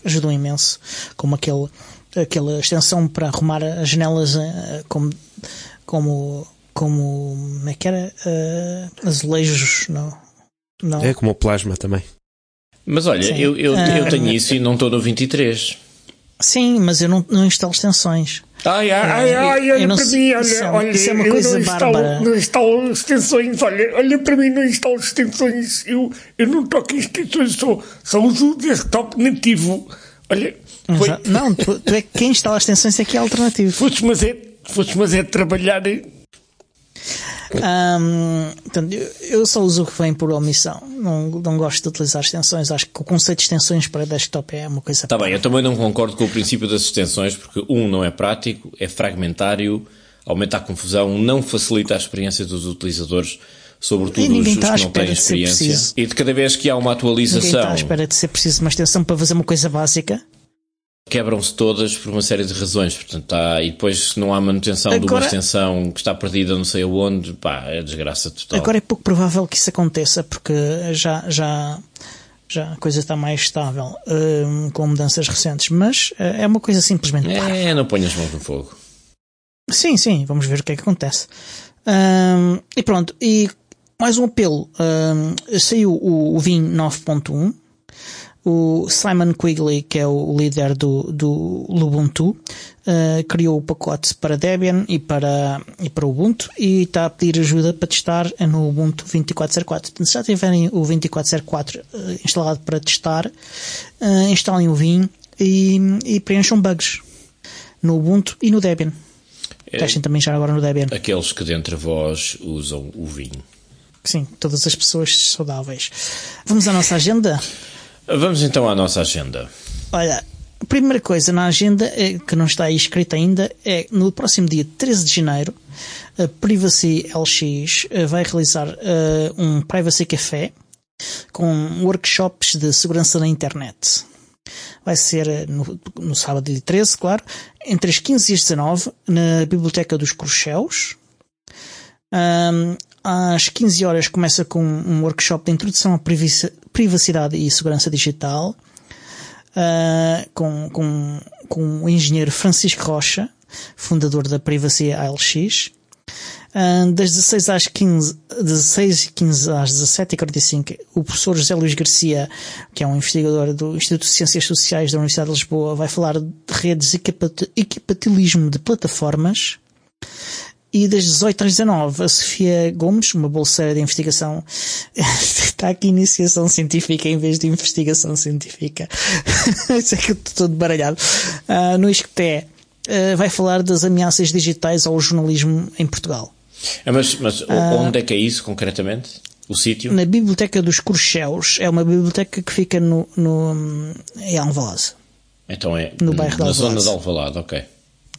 ajudam imenso, como aquele, aquela extensão para arrumar as janelas eh, como, como, como, como é que era? Uh, azulejos, não, não. É como o plasma também. Mas olha, eu, eu, eu ah, tenho isso e não estou no 23. Sim, mas eu não, não instalo extensões. Ai, ai, ai, ai, olha para mim, olha, isso, olha, isso é uma coisa eu não instalo, não instalo extensões, olha, olha para mim, não instalo extensões, eu, eu não toco em extensões, só, só uso o desktop nativo. Olha, foi... Não, tu, tu, é quem instala extensões é que é alternativo. Foste, mas é, foste, mas é trabalhar um, portanto, eu só uso o que vem por omissão. Não, não gosto de utilizar extensões. Acho que o conceito de extensões para desktop é uma coisa. Está bem, eu também não concordo com o princípio das extensões, porque um não é prático, é fragmentário, aumenta a confusão, não facilita a experiência dos utilizadores sobretudo os, os que não têm experiência. E de cada vez que há uma atualização. Ninguém está à espera de ser preciso uma extensão para fazer uma coisa básica quebram-se todas por uma série de razões. Portanto, tá, e depois, se não há manutenção Agora, de uma extensão que está perdida não sei aonde, pá, é desgraça total. Agora é pouco provável que isso aconteça, porque já, já, já a coisa está mais estável um, com mudanças recentes, mas uh, é uma coisa simplesmente. É, não ponhas mãos no fogo. Sim, sim, vamos ver o que é que acontece. Um, e pronto, e mais um apelo. Uh, saiu o, o Vim 9.1. O Simon Quigley, que é o líder do, do Ubuntu, uh, criou o pacote para Debian e para, e para o Ubuntu e está a pedir ajuda para testar no Ubuntu 2404. Portanto, se já tiverem o 2404 uh, instalado para testar, uh, instalem o Vim e, e preencham bugs no Ubuntu e no Debian. É, Testem também já agora no Debian. Aqueles que dentre vós usam o vinho. Sim, todas as pessoas saudáveis. Vamos à nossa agenda? Vamos então à nossa agenda. Olha, a primeira coisa na agenda é, que não está aí escrita ainda é no próximo dia 13 de janeiro a Privacy LX eh, vai realizar uh, um Privacy Café com workshops de segurança na internet. Vai ser eh, no, no sábado dia 13, claro, entre as 15 e as 19 na Biblioteca dos Cruxéus. Um, às 15 horas começa com um workshop de introdução à privacidade e segurança digital uh, com, com, com o engenheiro Francisco Rocha, fundador da Privacy ALX. Uh, das 16 às 15, 16 e 15 às 17 e 45, o professor José Luís Garcia, que é um investigador do Instituto de Ciências Sociais da Universidade de Lisboa, vai falar de redes e equipatilismo de plataformas. E das 18 às 19, a Sofia Gomes, uma bolseira de investigação, *laughs* está aqui iniciação científica em vez de investigação científica. *laughs* Isso é que eu estou todo baralhado. Uh, no ISCTE, uh, vai falar das ameaças digitais ao jornalismo em Portugal. É, mas, mas uh, onde é que é isso concretamente? O sítio? Na Biblioteca dos Corcheus. É uma biblioteca que fica no, no, em Alvalade. Então é no bairro na zona de Alvalade, ok.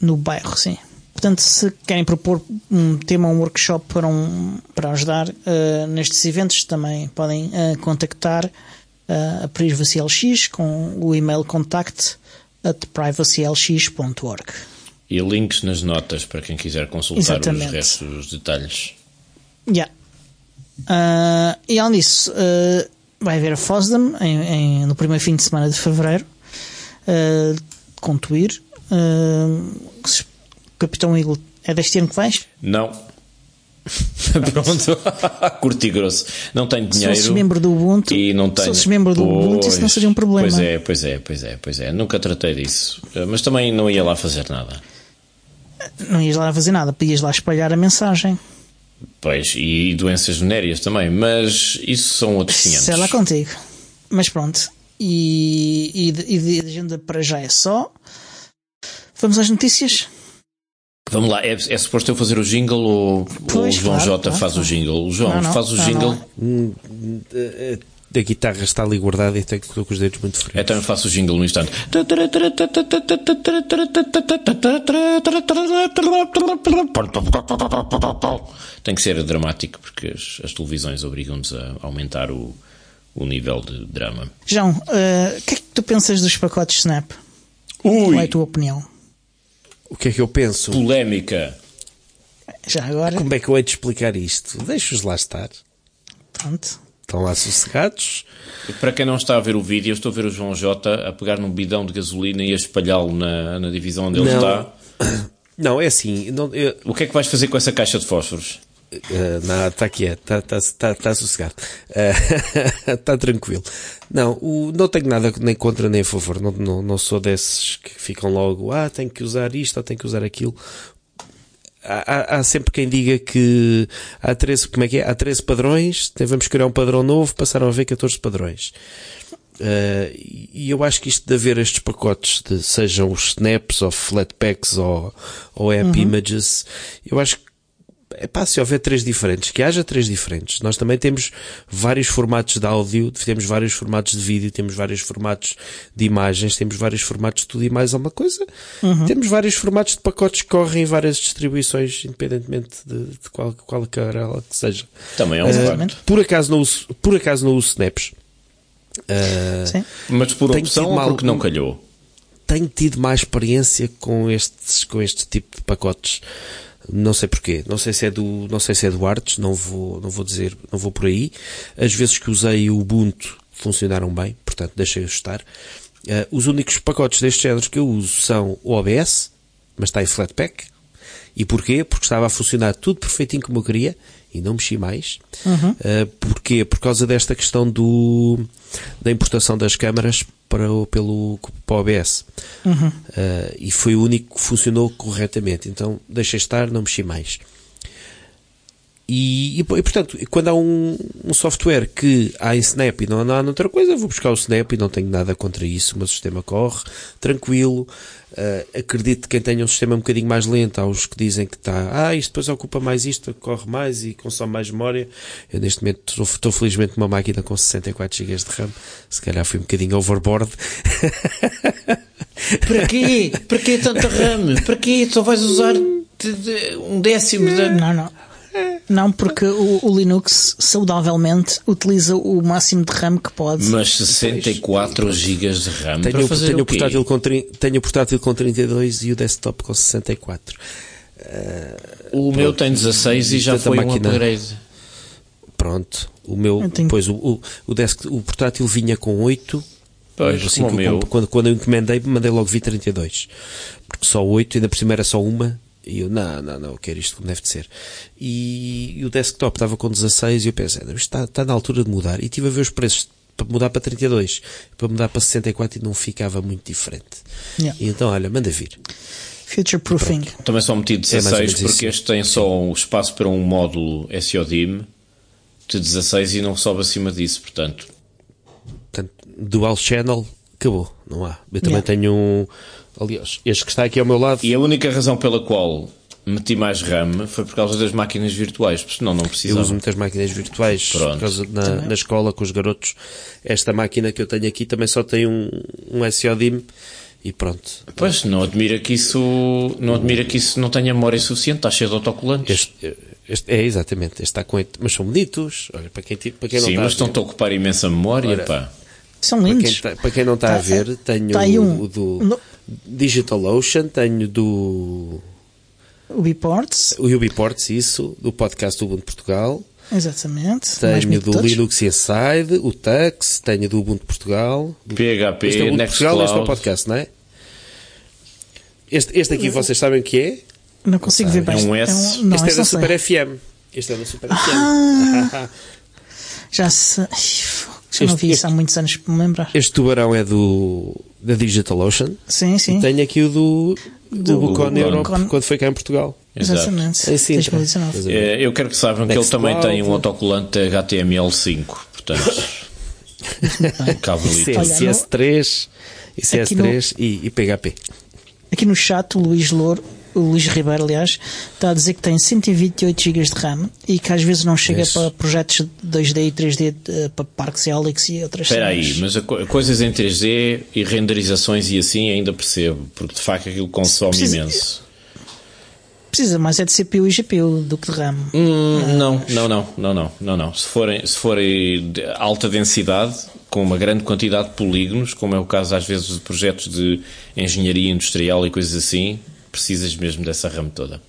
No bairro, sim. Portanto, se querem propor um tema, um workshop para, um, para ajudar uh, nestes eventos, também podem uh, contactar uh, a Privacy LX com o e-mail contact at privacylx.org. E links nas notas para quem quiser consultar Exatamente. os restos dos detalhes. Yeah. e além disso, vai haver a FOSDEM em, em, no primeiro fim de semana de fevereiro, com Twitter. Capitão Eagle, é deste ano que vais? Não. *laughs* Pronto, *laughs* curto e grosso. Não tenho dinheiro. Se membro do Ubuntu, e não tenho... se membro do pois, Ubuntu, isso não seria um problema. Pois é, pois é, pois é, pois é. Nunca tratei disso. Mas também não ia lá fazer nada. Não ias lá fazer nada, podias lá espalhar a mensagem. Pois, e doenças venéreas também, mas isso são outros 500. Sei lá contigo. Mas pronto. E, e, e de agenda para já é só. Vamos às notícias? Vamos lá, é, é suposto eu fazer o jingle ou, pois, ou o João claro, J claro, faz claro. o jingle? O João, não, não, faz o não, jingle. Hum, a guitarra está ali guardada e tenho com os dedos muito frios. Então eu faço o jingle no instante. Tem que ser dramático porque as, as televisões obrigam-nos a aumentar o, o nível de drama. João, o uh, que é que tu pensas dos pacotes Snap? Ui. Qual é a tua opinião? O que é que eu penso? Polémica. Já agora. Como é que eu hei de explicar isto? Deixa-os lá estar. Pronto. Estão lá sossegados. Para quem não está a ver o vídeo, eu estou a ver o João J a pegar num bidão de gasolina e a espalhá-lo na, na divisão onde ele está. *coughs* Não, é assim. Não, eu... O que é que vais fazer com essa caixa de fósforos? Uh, não, está quieto, está tá, tá, tá sossegado. Está *laughs* uh, tranquilo. Não, o, não tenho nada nem contra nem a favor. Não, não, não sou desses que ficam logo, ah, tenho que usar isto ou tenho que usar aquilo. Há, há, há, sempre quem diga que há 13, como é que é? Há 13 padrões, vamos criar um padrão novo, passaram a haver 14 padrões. Uh, e eu acho que isto de haver estes pacotes, de, sejam os snaps ou flatpaks ou, ou app uhum. images, eu acho que é pá, se houver três diferentes, que haja três diferentes. Nós também temos vários formatos de áudio, temos vários formatos de vídeo, temos vários formatos de imagens, temos vários formatos de tudo e mais alguma coisa. Uhum. Temos vários formatos de pacotes que correm em várias distribuições, independentemente de, de qual, qual que ela que seja. Também é um uh, Por acaso não uso, por acaso não uso snaps. Uh, Sim. Mas por opção ou porque não calhou? Tenho tido mais experiência com estes, com este tipo de pacotes. Não sei porquê. Não sei se é do, não sei se é do Arts, não vou, não vou dizer, não vou por aí. As vezes que usei o Ubuntu funcionaram bem, portanto deixei-os estar. Uh, os únicos pacotes deste género que eu uso são o OBS, mas está em Flatpak, E porquê? Porque estava a funcionar tudo perfeitinho como eu queria e não mexi mais. Uhum. Uh, porquê? Por causa desta questão do, da importação das câmaras para o, pelo, para o OBS. Uhum. Uh, e foi o único que funcionou corretamente. Então deixei estar, não mexi mais. E, e, e, portanto, quando há um, um, software que há em Snap e não há noutra coisa, vou buscar o Snap e não tenho nada contra isso. O meu sistema corre tranquilo. Uh, acredito que quem tenha um sistema um bocadinho mais lento, há os que dizem que está, ah, isto depois ocupa mais isto, corre mais e consome mais memória. Eu neste momento estou, estou felizmente numa máquina com 64 GB de RAM. Se calhar fui um bocadinho overboard. *laughs* Para quê? Para quê tanta RAM? Para quê? Só vais usar um décimo da... Não, não. Não, porque o, o, Linux saudavelmente utiliza o máximo de RAM que pode. Mas 64 GB de RAM tenho, para fazer tenho o quê? portátil com, tenho o portátil com 32 e o desktop com 64. Uh, o meu tem 16 e já foi máquina... um upgrade. Pronto. O meu, tenho... pois, o, o, o, desk, o portátil vinha com 8 Pois, assim, como eu, quando, quando eu encomendei, mandei logo vir 32. Porque só 8, ainda por cima era só uma, e eu, não, não, não, eu quero isto como deve de ser. E, e o desktop estava com 16 e eu pensei, isto está, está na altura de mudar. E estive a ver os preços para mudar para 32, para mudar para 64 e não ficava muito diferente. Yeah. E então, olha, manda vir. Future proofing. Também só meti 16 é porque este tem só o espaço para um módulo SODIM de 16 e não sobe acima disso, portanto. portanto dual channel, acabou, não há. Eu também yeah. tenho um Aliás, este que está aqui ao meu lado. E a única razão pela qual meti mais RAM foi por causa das máquinas virtuais, porque senão não precisava. Eu uso muitas máquinas virtuais Pronto. por causa na, na, escola com os garotos. Esta máquina que eu tenho aqui também só tem um, um SODIM e pronto. Pois, não admira que isso não admira que isso não tenha memória suficiente, está cheio de autocolantes. Este, este, é, exatamente, este está com mas são bonitos, olha, para quem, para quem não Sim, está mas estão-te a ocupar imensa memória, Ora, pá. São lindos. Para quem, para quem não está tá, a ver, tenho tá um, o do no... DigitalOcean, tenho do Ubiports. O Ubiports, isso, do podcast do Ubuntu Portugal. Exatamente. Tenho do Linux Inside, o Tux, tenho do Ubuntu Portugal. PHP, este é o Ubuntu Portugal, este é o podcast, não é? Este, este aqui vocês sabem o que é? Não consigo ver bem. É um S. É um, não, este é da Super FM. Este é da Super ah, FM. *laughs* já sei. Já não vi isso há muitos anos para me lembrar. Este tubarão é do da DigitalOcean. Sim, sim. E tenho aqui o do, do, Bucon Europe, quando foi cá em Portugal. Exatamente. Em Sintra. 2019. É, eu quero que saibam que ele também tem um autocolante HTML5, portanto. Cavalito. CS3, e CS3 no, e, e PHP. Aqui no chat, o Luís Louro o Luís Ribeiro, aliás, está a dizer que tem 128 GB de RAM e que às vezes não chega Isso. para projetos 2D e 3D uh, para parques eólicos e outras Espera aí, mas a, coisas em 3D e renderizações e assim ainda percebo, porque de facto aquilo consome Precisa, imenso. Precisa mais é de CPU e GPU do que de RAM. Hum, não, não, não, não, não, não, não. Se forem, se forem de alta densidade, com uma grande quantidade de polígonos, como é o caso às vezes de projetos de engenharia industrial e coisas assim, precisas mesmo dessa RAM toda.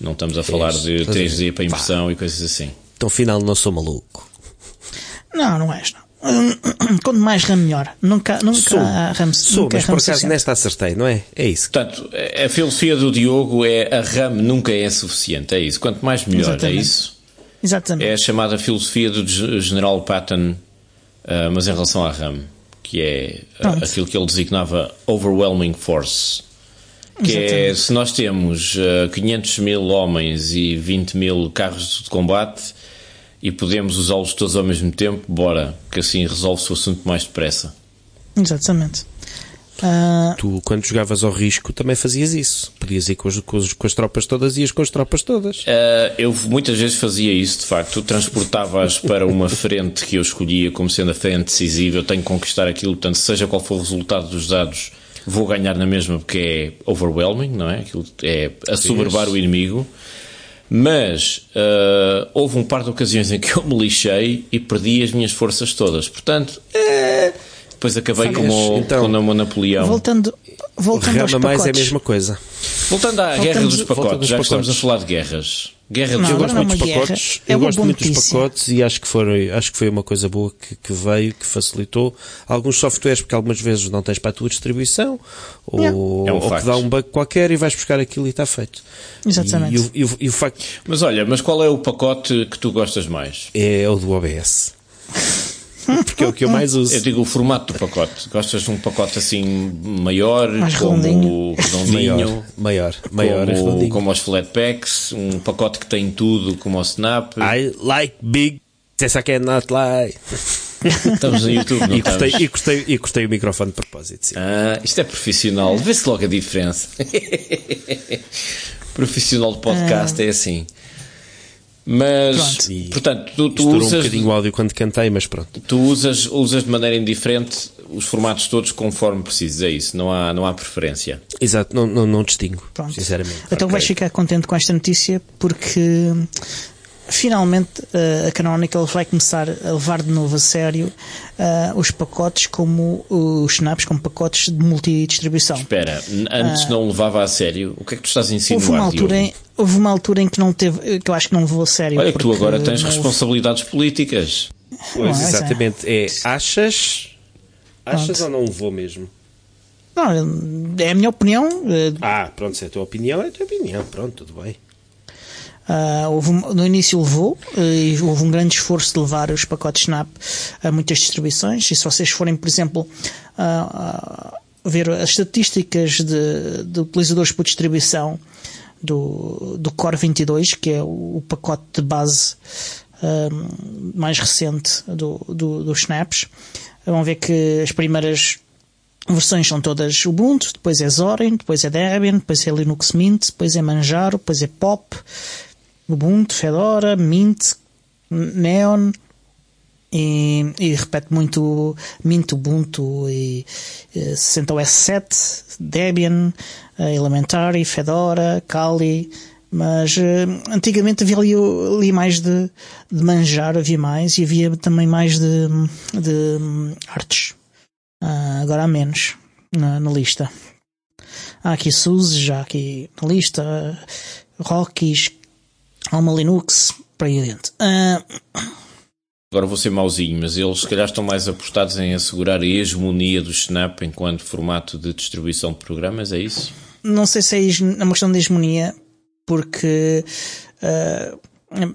Não estamos a falar de 3D para impressão e coisas assim. Então, afinal, não sou maluco. Não, não és, não. *clears throat* Quanto mais RAM, melhor. Nunca, nunca sou, RAM Sou, nunca mas por acaso nesta acertei, não é? É isso. Portanto, a filosofia do Diogo é a RAM nunca é suficiente. É isso. Quanto mais, melhor. É Exatamente. É isso. Exatamente. É a chamada filosofia do General Patton, uh, mas em relação à RAM, que é uh, aquilo que ele designava Overwhelming Force que é, se nós temos uh, 500 mil homens e 20 mil carros de combate e podemos usá-los todos ao mesmo tempo, bora, que assim resolve-se o assunto mais depressa. Exatamente. Uh... Tu, quando jogavas ao risco, também fazias isso. Podias ir com as, com as, com as tropas todas e ias com as tropas todas. Uh, eu muitas vezes fazia isso, de facto. Transportava-as *laughs* para uma frente que eu escolhia como sendo a frente decisiva. Eu tenho que conquistar aquilo, portanto, seja qual for o resultado dos dados, vou ganhar na mesma porque é overwhelming, não é? Aquilo é assoberbar o inimigo. Mas uh, houve um par de ocasiões em que eu me lixei e perdi as minhas forças todas. Portanto, é... depois acabei como, então, como Napoleão. Voltando, voltando aos pacotes. mais é a mesma coisa. Voltando à Voltamos, guerra dos pacotes, já pacotes. estamos a falar de guerras. Guerra não, eu gosto muito dos pacotes. É eu gosto muito dos pacotes e acho que, foram, acho que foi uma coisa boa que, que, veio, que facilitou alguns softwares, porque algumas vezes não tens para a tua distribuição, ou, é um ou que dá um bug qualquer e vais buscar aquilo e está feito. Exatamente. E, e, e, e o facto... Mas olha, mas qual é o pacote que tu gostas mais? É o do OBS. *laughs* porque é o que eu mais uso. Eu digo o formato do pacote. Gostas de um pacote assim maior, mais como redondinho. redondinho, maior, maior, como, como os flatpacks, um pacote que tem tudo, como o Snap. I like big, yes I cannot lie. Estamos no YouTube, não e cortei, e, cortei, e cortei o microfone de propósito. Sim. Ah, isto é profissional. Vê-se logo a diferença. *laughs* profissional de podcast ah. é assim. Mas, pronto. portanto, tu, tu usas. um bocadinho o áudio quando cantei, mas pronto. Tu usas, usas de maneira indiferente os formatos todos conforme precisas, é isso, não há, não há preferência. Exato, não, não, não distingo, pronto. sinceramente. Então okay. vais ficar contente com esta notícia porque finalmente uh, a Canonical vai começar a levar de novo a sério uh, os pacotes como os snaps como pacotes de multidistribuição. Espera, antes uh, não levava a sério. O que é que tu estás a insinuar, houve uma altura em, houve uma altura em que não teve, que eu acho que não levou a sério. Olha que tu agora tens responsabilidades políticas. Pois, é, exatamente. É, achas, achas Pronto. ou não levou mesmo? Não, é a minha opinião. Ah, pronto, se é a tua opinião, é a tua opinião. Pronto, tudo bem. Uh, houve, no início levou, uh, e houve um grande esforço de levar os pacotes Snap a muitas distribuições. E se vocês forem, por exemplo, uh, ver as estatísticas de, de, utilizadores por distribuição do, do Core 22, que é o, o pacote de base mais recente do, do, dos Snaps, vão ver que as primeiras versões são todas Ubuntu, depois é Zorin, depois é Debian, depois é Linux Mint, depois é Manjaro, depois é Pop, Ubuntu, Fedora, Mint, Neon e, e repete muito Mint, Ubuntu e, e CentOS 7, Debian, eh, Elementary, Fedora, Kali, mas uh, antigamente havia ali, ali mais de, de manjar, havia mais, e havia também mais de, de um, artes. Uh, agora há menos na, na, lista. Há aqui SUSE, já aqui na lista, Rockies, Alma Linux, para aí adiante. Uh... Agora vou ser mauzinho, mas eles se calhar estão mais apostados em assegurar a hegemonia do Snap enquanto formato de distribuição de programas, é isso? Não sei se é uma questão de hegemonia, porque uh,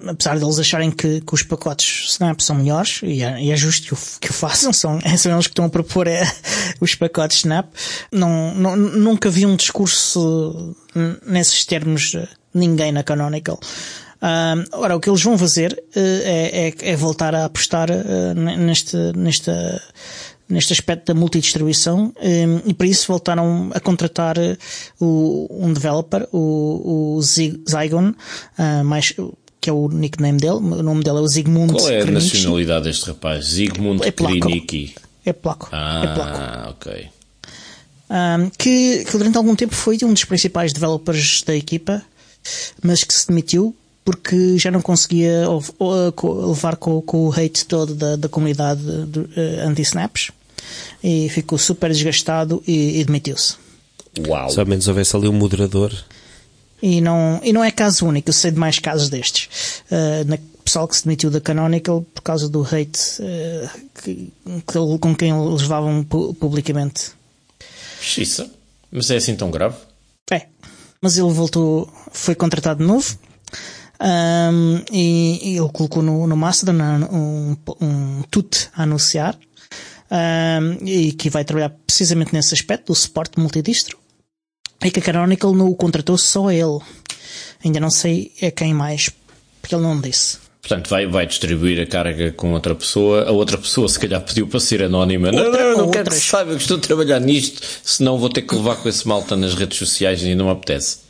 apesar deles acharem que, que, os pacotes Snap são melhores, e é, e é justo que o, que o, façam, *laughs* são, são eles que estão a propor é, os pacotes Snap, não, não, nunca vi um discurso nesses termos de ninguém na Canonical. Uh, ora, o que eles vão fazer uh, é, é, é, voltar a apostar uh, neste, neste, neste aspecto da multidistribuição um, e para isso voltaram a contratar o, um developer, o, o Zygon, mais, que é o nickname dele, o nome dele é o Zygmunt Qual é a nacionalidade deste rapaz? Zygmunt é. É placo. Ah, é placo. ok. Um, que, que durante algum tempo foi um dos principais developers da equipa, mas que se demitiu porque já não conseguia levar com, com o hate todo da, da comunidade uh, anti-snaps e ficou super desgastado e, e demitiu-se. Uau! Se ao menos houvesse ali um moderador. E não, e não é caso único, eu sei de mais casos destes. Uh, na, pessoal que se demitiu da Canonical por causa do hate uh, que, que, com quem eles levavam publicamente. Isso. Mas é assim tão grave? É. Mas ele voltou, foi contratado de novo um, e, e, ele colocou no, no Mastodon um, um tut a anunciar um, e que vai trabalhar precisamente nesse aspecto do suporte multidistro e que a Canonical não o contratou só ele. Ainda não sei a quem mais, porque ele não disse. Portanto, vai, vai distribuir a carga com outra pessoa. A outra pessoa, se calhar, pediu para ser anónima. Outra, não, não, não quero que saiba que estou a trabalhar nisto, senão vou ter que levar com esse malta nas redes sociais e não me apetece.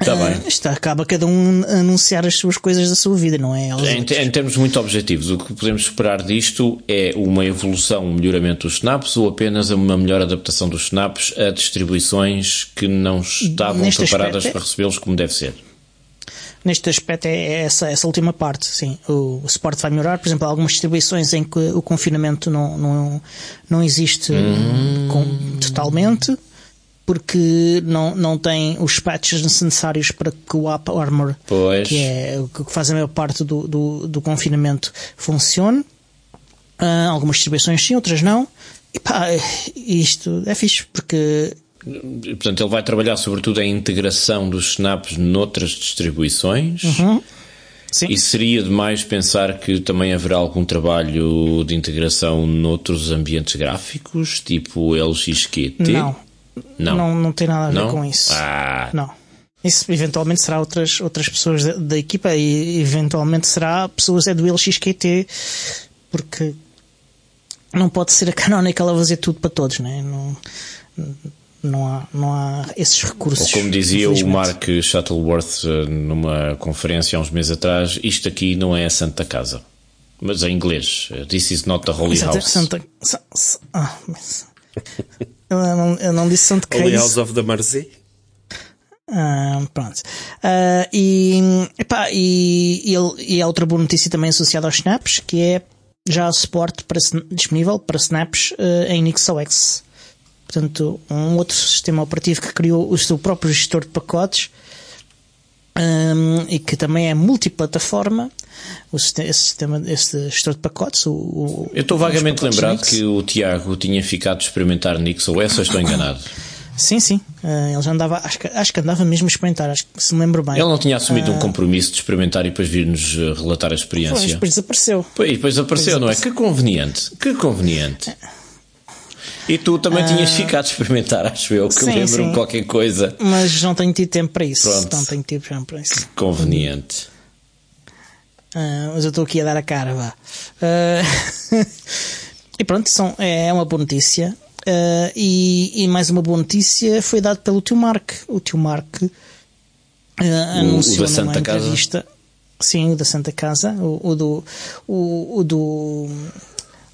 Está bem. Uh, está, acaba cada um a anunciar as suas coisas da sua vida, não é? Em, em, termos muito objetivos, o que podemos esperar disto é uma evolução, um melhoramento dos snaps ou apenas uma melhor adaptação dos snaps a distribuições que não estavam Neste preparadas aspecto, para recebê-los como deve ser? Neste aspecto é essa, essa última parte, sim. O, o suporte vai melhorar, por exemplo, há algumas distribuições em que o confinamento não, não, não existe hum. com, totalmente porque não, não tem os patches necessários para que o App Armor, pois. que é o que faz a maior parte do, do, do confinamento, funcione. Uh, algumas distribuições sim, outras não. E pá, isto é fixe, porque Portanto, ele vai trabalhar sobretudo a integração dos snaps noutras distribuições. Uhum. E seria demais pensar que também haverá algum trabalho de integração noutros ambientes gráficos, tipo LXQT? Não. Não, não, não tem nada a ver não? com isso. Ah. Não. Isso eventualmente será outras, outras pessoas da, da, equipa e eventualmente será pessoas é do LXQT, porque não pode ser a Canonical a fazer tudo para todos, né? não Não há, não há esses recursos. Ou como dizia o Mark Shuttleworth eh, numa conferência há uns meses atrás, isto aqui não é a Santa Casa. Mas em inglês. This is not the Holy Santa, House. Santa, ah, mas, eu, não, eu não disse Casa. Holy House of the Mercy. Ah, pronto. Uh, e, epá, e, e, e há outra boa notícia também associada aos snaps, que é já há suporte para, disponível para snaps uh, em NixOS. Portanto, um outro sistema operativo que criou o seu próprio gestor de pacotes um, e que também é multiplataforma. O esse sistema, esse gestor de pacotes. O, o, Eu estou vagamente lembrado Nix. que o Tiago tinha ficado a experimentar Nix ou essa, estou enganado. *laughs* Sim, sim. Uh, ele já andava, acho que, acho que andava mesmo a experimentar, acho que se me lembro bem. Ele não tinha assumido uh, um compromisso de experimentar e depois vir-nos relatar a experiência. Pois, depois desapareceu. Pois, depois apareceu, não é? Que conveniente. Que conveniente. E tu também tinhas ficado a experimentar, acho eu, que lembro-me qualquer coisa. Mas não tenho tido tempo para isso. Pronto. Não tenho tido tempo para isso. Que conveniente. Uh, mas eu estou aqui a dar a cara, vá. Uh, *laughs* e pronto, são, é uma boa notícia. Uh, e, e, mais uma boa notícia foi dado pelo tio Mark. O tio Mark anunciou o numa Santa entrevista. Casa. Sim, o da Santa Casa, o, o do, o, o do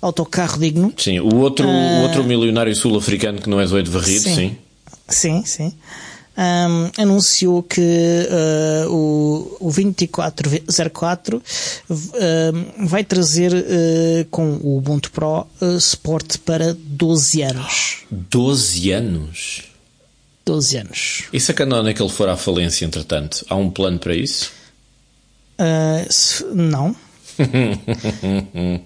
autocarro digno. Sim, o outro, o outro milionário sul-africano que não é doido varrido, sim. Sim, sim. sim. Um, anunciou que uh, o, o 2404 uh, vai trazer uh, com o Ubuntu Pro suporte para 12 anos. 12 anos? 12 anos. E se a Canonical for à falência, entretanto, há um plano para isso? Se, não. Uh,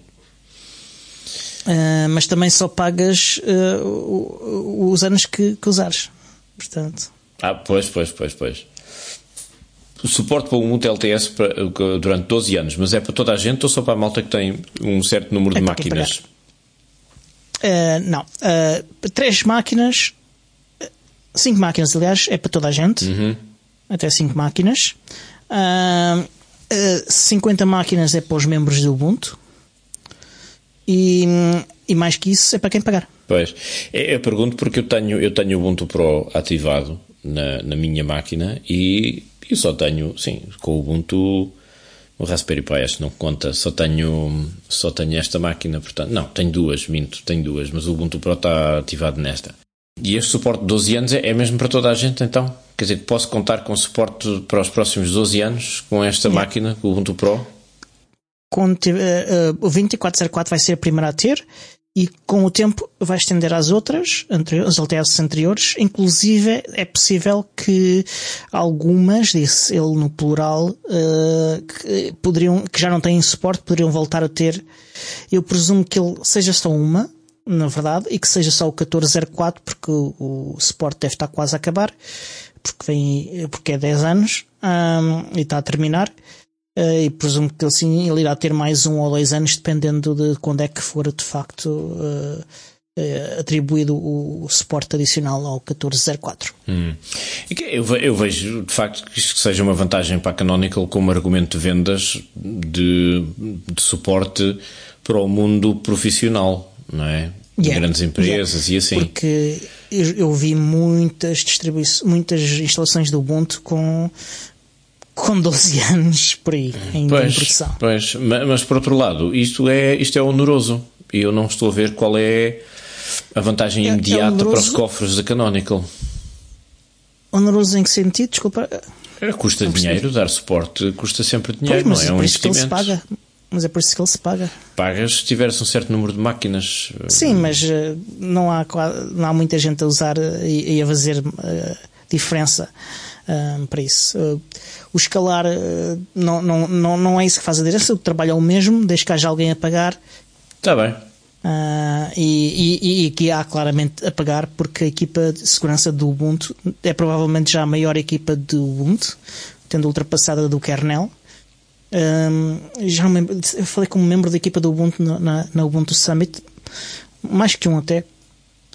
*laughs* mas também só pagas uh, os anos que, que, usares. Portanto. Ah, pois, pois, pois, pois. O suporte para o Ubuntu LTS para, durante 12 anos, mas é para toda a gente ou só para a malta que tem um certo número é de máquinas? Uh, não. três máquinas, cinco máquinas, aliás, é para toda a gente. Uhum. Até cinco máquinas. 50 máquinas é para os membros do Ubuntu. E, e mais que isso é para quem pagar. Pois, eu pergunto porque eu tenho, eu tenho o Ubuntu Pro ativado na, na minha máquina e eu só tenho, sim, com o Ubuntu, o Raspberry Pi acho que não conta, só tenho, só tenho esta máquina, portanto, não, tenho duas, minto, tenho duas, mas o Ubuntu Pro está ativado nesta. E este suporte de 12 anos é, é mesmo para toda a gente então? Quer dizer, posso contar com suporte para os próximos 12 anos com esta yeah. máquina, com o Ubuntu Pro? quando uh, uh, o 2404 vai ser a primeira a ter e com o tempo vai estender às outras, as LTS anteriores, inclusive é possível que algumas, disse ele no plural, uh, que, poderiam, que já não têm suporte, poderiam voltar a ter. Eu presumo que ele seja só uma, na verdade, e que seja só o 1404, porque o, o suporte deve estar quase a acabar, porque vem, porque é 10 anos, um, e está a terminar. Uh, e presumo que assim ele irá ter mais um ou dois anos, dependendo de quando é que for de facto uh, uh, atribuído o, o, suporte adicional ao 1404. Hum. Eu, eu, vejo de facto que isto seja uma vantagem para a Canonical como argumento de vendas de, de suporte para o mundo profissional, não é? Yeah. grandes empresas yeah. e assim. Porque eu, eu vi muitas distribuições, muitas instalações do Ubuntu com com 12 *laughs* anos por aí em pois, produção. Pois, mas, mas, por outro lado, isto é, isto é oneroso e eu não estou a ver qual é a vantagem é, imediata é para os cofres da Canonical. Oneroso em que sentido? Desculpa. É, custa dinheiro, dar suporte custa sempre dinheiro, pois, não é? É um investimento. paga. Mas é por isso que ele se paga. Pagas se tiveres um certo número de máquinas. Sim, mas uh, não, há, não há muita gente a usar uh, e, e, a fazer uh, diferença para isso. o escalar não, não, não, não é isso que faz a diferença. O trabalho é o mesmo, desde que haja alguém a pagar. Está bem. Uh, e, e, e, aqui há claramente a pagar porque a equipa de segurança do Ubuntu é provavelmente já a maior equipa do Ubuntu, tendo ultrapassado a do kernel. Um, já eu falei como membro da equipa do Ubuntu na, na Ubuntu Summit, mais que um até.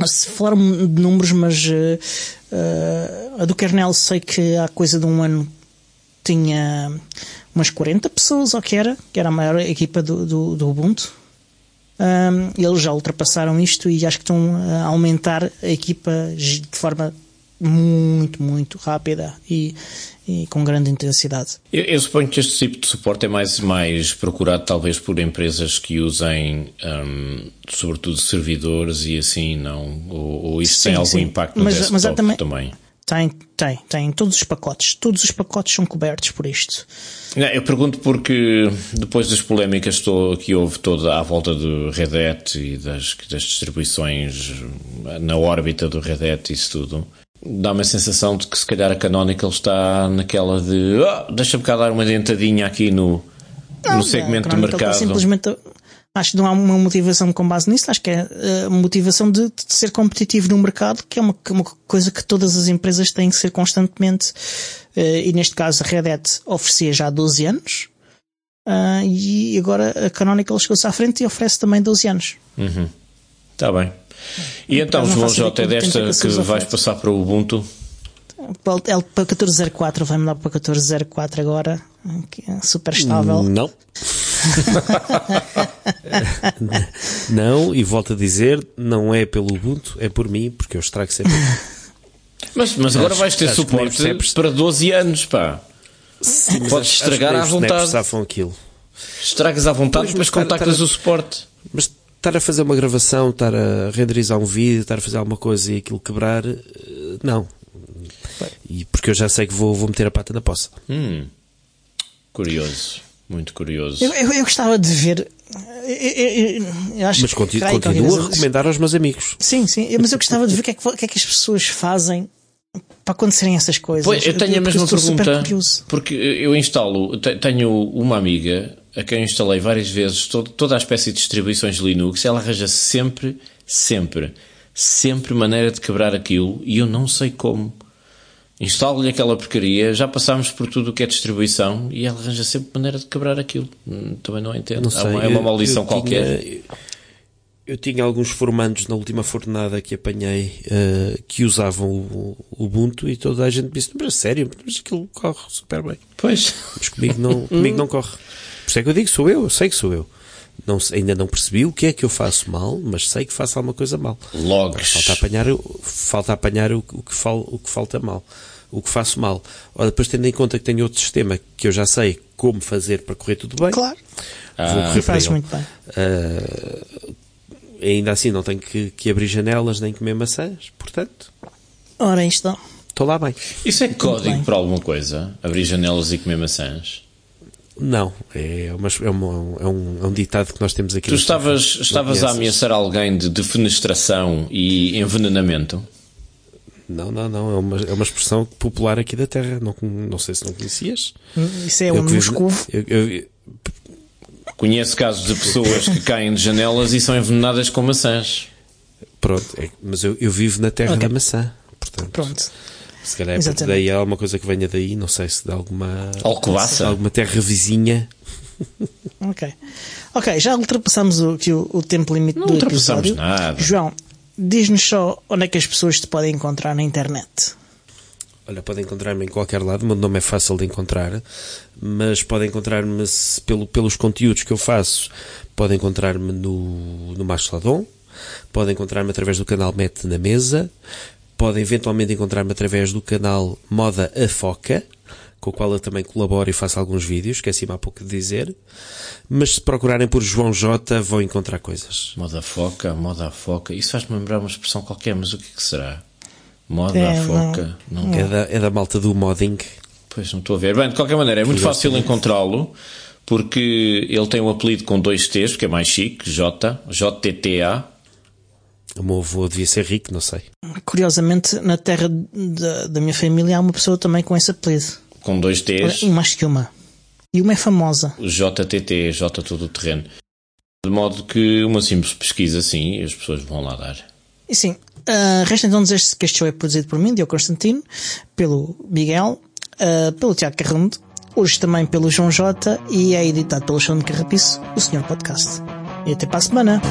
Se falaram de números, mas uh, a do kernel sei que há coisa de um ano tinha umas 40 pessoas, ou que era, que era a maior equipa do, do, do Ubuntu. Um, eles já ultrapassaram isto e acho que estão a aumentar a equipa de forma muito, muito rápida e, e com grande intensidade. Eu, eu, suponho que este tipo de suporte é mais, mais procurado talvez por empresas que usem um, sobretudo servidores e assim, não? Ou, ou isso sim, tem algum sim. impacto no mas, desktop mas também? também? Tem, tem, tem. Todos os pacotes. Todos os pacotes são cobertos por isto. Eu pergunto porque depois das polémicas que houve toda à volta do Red Hat e das, das distribuições na órbita do Red Hat e isso tudo, dá uma sensação de que se calhar a Canonical está naquela de oh, deixa-me cá dar uma dentadinha aqui no, não, no segmento do mercado. Simplesmente Acho que não há uma motivação com base nisso, acho que é a motivação de, de ser competitivo no mercado, que é uma, uma, coisa que todas as empresas têm que ser constantemente, eh, e neste caso a Red Hat oferecia já há 12 anos, uh, e agora a Canonical chegou-se à frente e oferece também 12 anos. Uhum. Está bem. E, então, João J, é desta que, que vais passar para o Ubuntu? Ele para 1404 vai mudar para 1404 agora, é super estável. Não. *laughs* não, e volto a dizer, não é pelo Ubuntu, é por mim, porque eu estrago sempre. Mas, mas agora vais ter suporte para 12 anos, pá. Sim, Podes estragar à vontade. Aquilo. Estragas à vontade, pois, mas contactas o suporte. Mas estar a fazer uma gravação, estar a renderizar um vídeo, estar a fazer alguma coisa e aquilo quebrar, eh, não. E porque eu já sei que vou, vou meter a pata na poça. Hum. Curioso. Muito curioso. Eu, eu, eu gostava de ver. Eu, mas continuo, continuo a recomendar aos meus amigos. Sim, sim. Mas eu gostava de ver o que, é que, que, é que as pessoas fazem para acontecerem essas coisas. Pois, eu tenho a mesma pergunta. Porque eu instalo, tenho uma amiga a quem instalei várias vezes todo, toda a espécie de distribuições Linux. Ela arranja sempre, sempre, sempre maneira de quebrar aquilo e eu não sei como instalo-lhe aquela porcaria, já passámos por tudo o que é distribuição e ela arranja sempre maneira de quebrar aquilo. Hum, também não entendo. Não sei, é uma, é uma maldição eu, eu qualquer. Tinha, eu tinha alguns formandos na última fornada que apanhei uh, que usavam o, o, Ubuntu e toda a gente disse: Mas sério, mas aquilo corre super bem. Pois. Mas comigo não, comigo não *laughs* corre. Por isso é que eu digo: sou eu, eu sei que sou eu. Não, ainda não percebi o que é que eu faço mal, mas sei que faço alguma coisa mal. Logs. Falta apanhar, falta apanhar o, o, que fal, o que falta mal. O que faço mal. Ora, depois tendo em conta que tenho outro sistema que eu já sei como fazer para correr tudo bem. Claro. Vou ah, correr para ele. muito bem. Uh, ainda assim não tenho que, que, abrir janelas nem comer maçãs, portanto. Ora, isto. Estou lá bem. Isso é código para alguma coisa? Abrir janelas e comer maçãs? Não, é, uma, é, uma, é, um, é um ditado que nós temos aqui. Tu estavas, estavas a ameaçar alguém de defenestração e envenenamento? Não, não, não. É uma, é uma expressão popular aqui da Terra. Não, não sei se não conhecias. Isso é um Moscou. Conheço casos de pessoas que caem de janelas e são envenenadas com maçãs. Pronto, é, mas eu, eu vivo na terra okay. da maçã. Portanto, Pronto. Se calhar é porque daí há alguma coisa que venha daí, não sei se de alguma. Alcobaça? Alguma terra vizinha. ok. Ok, já ultrapassamos o, o, o tempo limite não do ultrapassamos episódio. nada. João, diz-nos só onde é que as pessoas te podem encontrar na internet. Olha, podem encontrar-me em qualquer lado, o meu nome é fácil de encontrar, mas podem encontrar-me pelo, pelos conteúdos que eu faço. Podem encontrar-me no, no Mastodon, podem encontrar-me através do canal Mete na Mesa, podem eventualmente encontrar-me através do canal Moda a Foca, com o qual eu também colaboro e faço alguns vídeos, esqueci-me há pouco de dizer. Mas se procurarem por João J, vão encontrar coisas. Moda foca, moda foca. Isso faz-me lembrar uma expressão qualquer, mas o que, é que será? Moda é, foca. Não. É, da, é da malta do modding. Pois não estou a ver. Bem, de qualquer maneira, é muito fácil encontrá-lo porque ele tem um apelido com dois T's, que é mais chique, J, JTTA. O meu avô devia ser rico, não sei. Curiosamente, na terra da, da minha família há uma pessoa também com esse apelido. Com dois T's. E mais que uma. E uma é famosa. JTT, J todo o terreno. De modo que uma simples pesquisa assim, as pessoas vão lá dar. E sim, uh, resta então dizer que este show é produzido por mim, Diogo Constantino, pelo Miguel, uh, pelo Tiago Carrundo, hoje também pelo João J e é editado pelo Chão de Carrapiço, o Senhor Podcast. E até para a semana!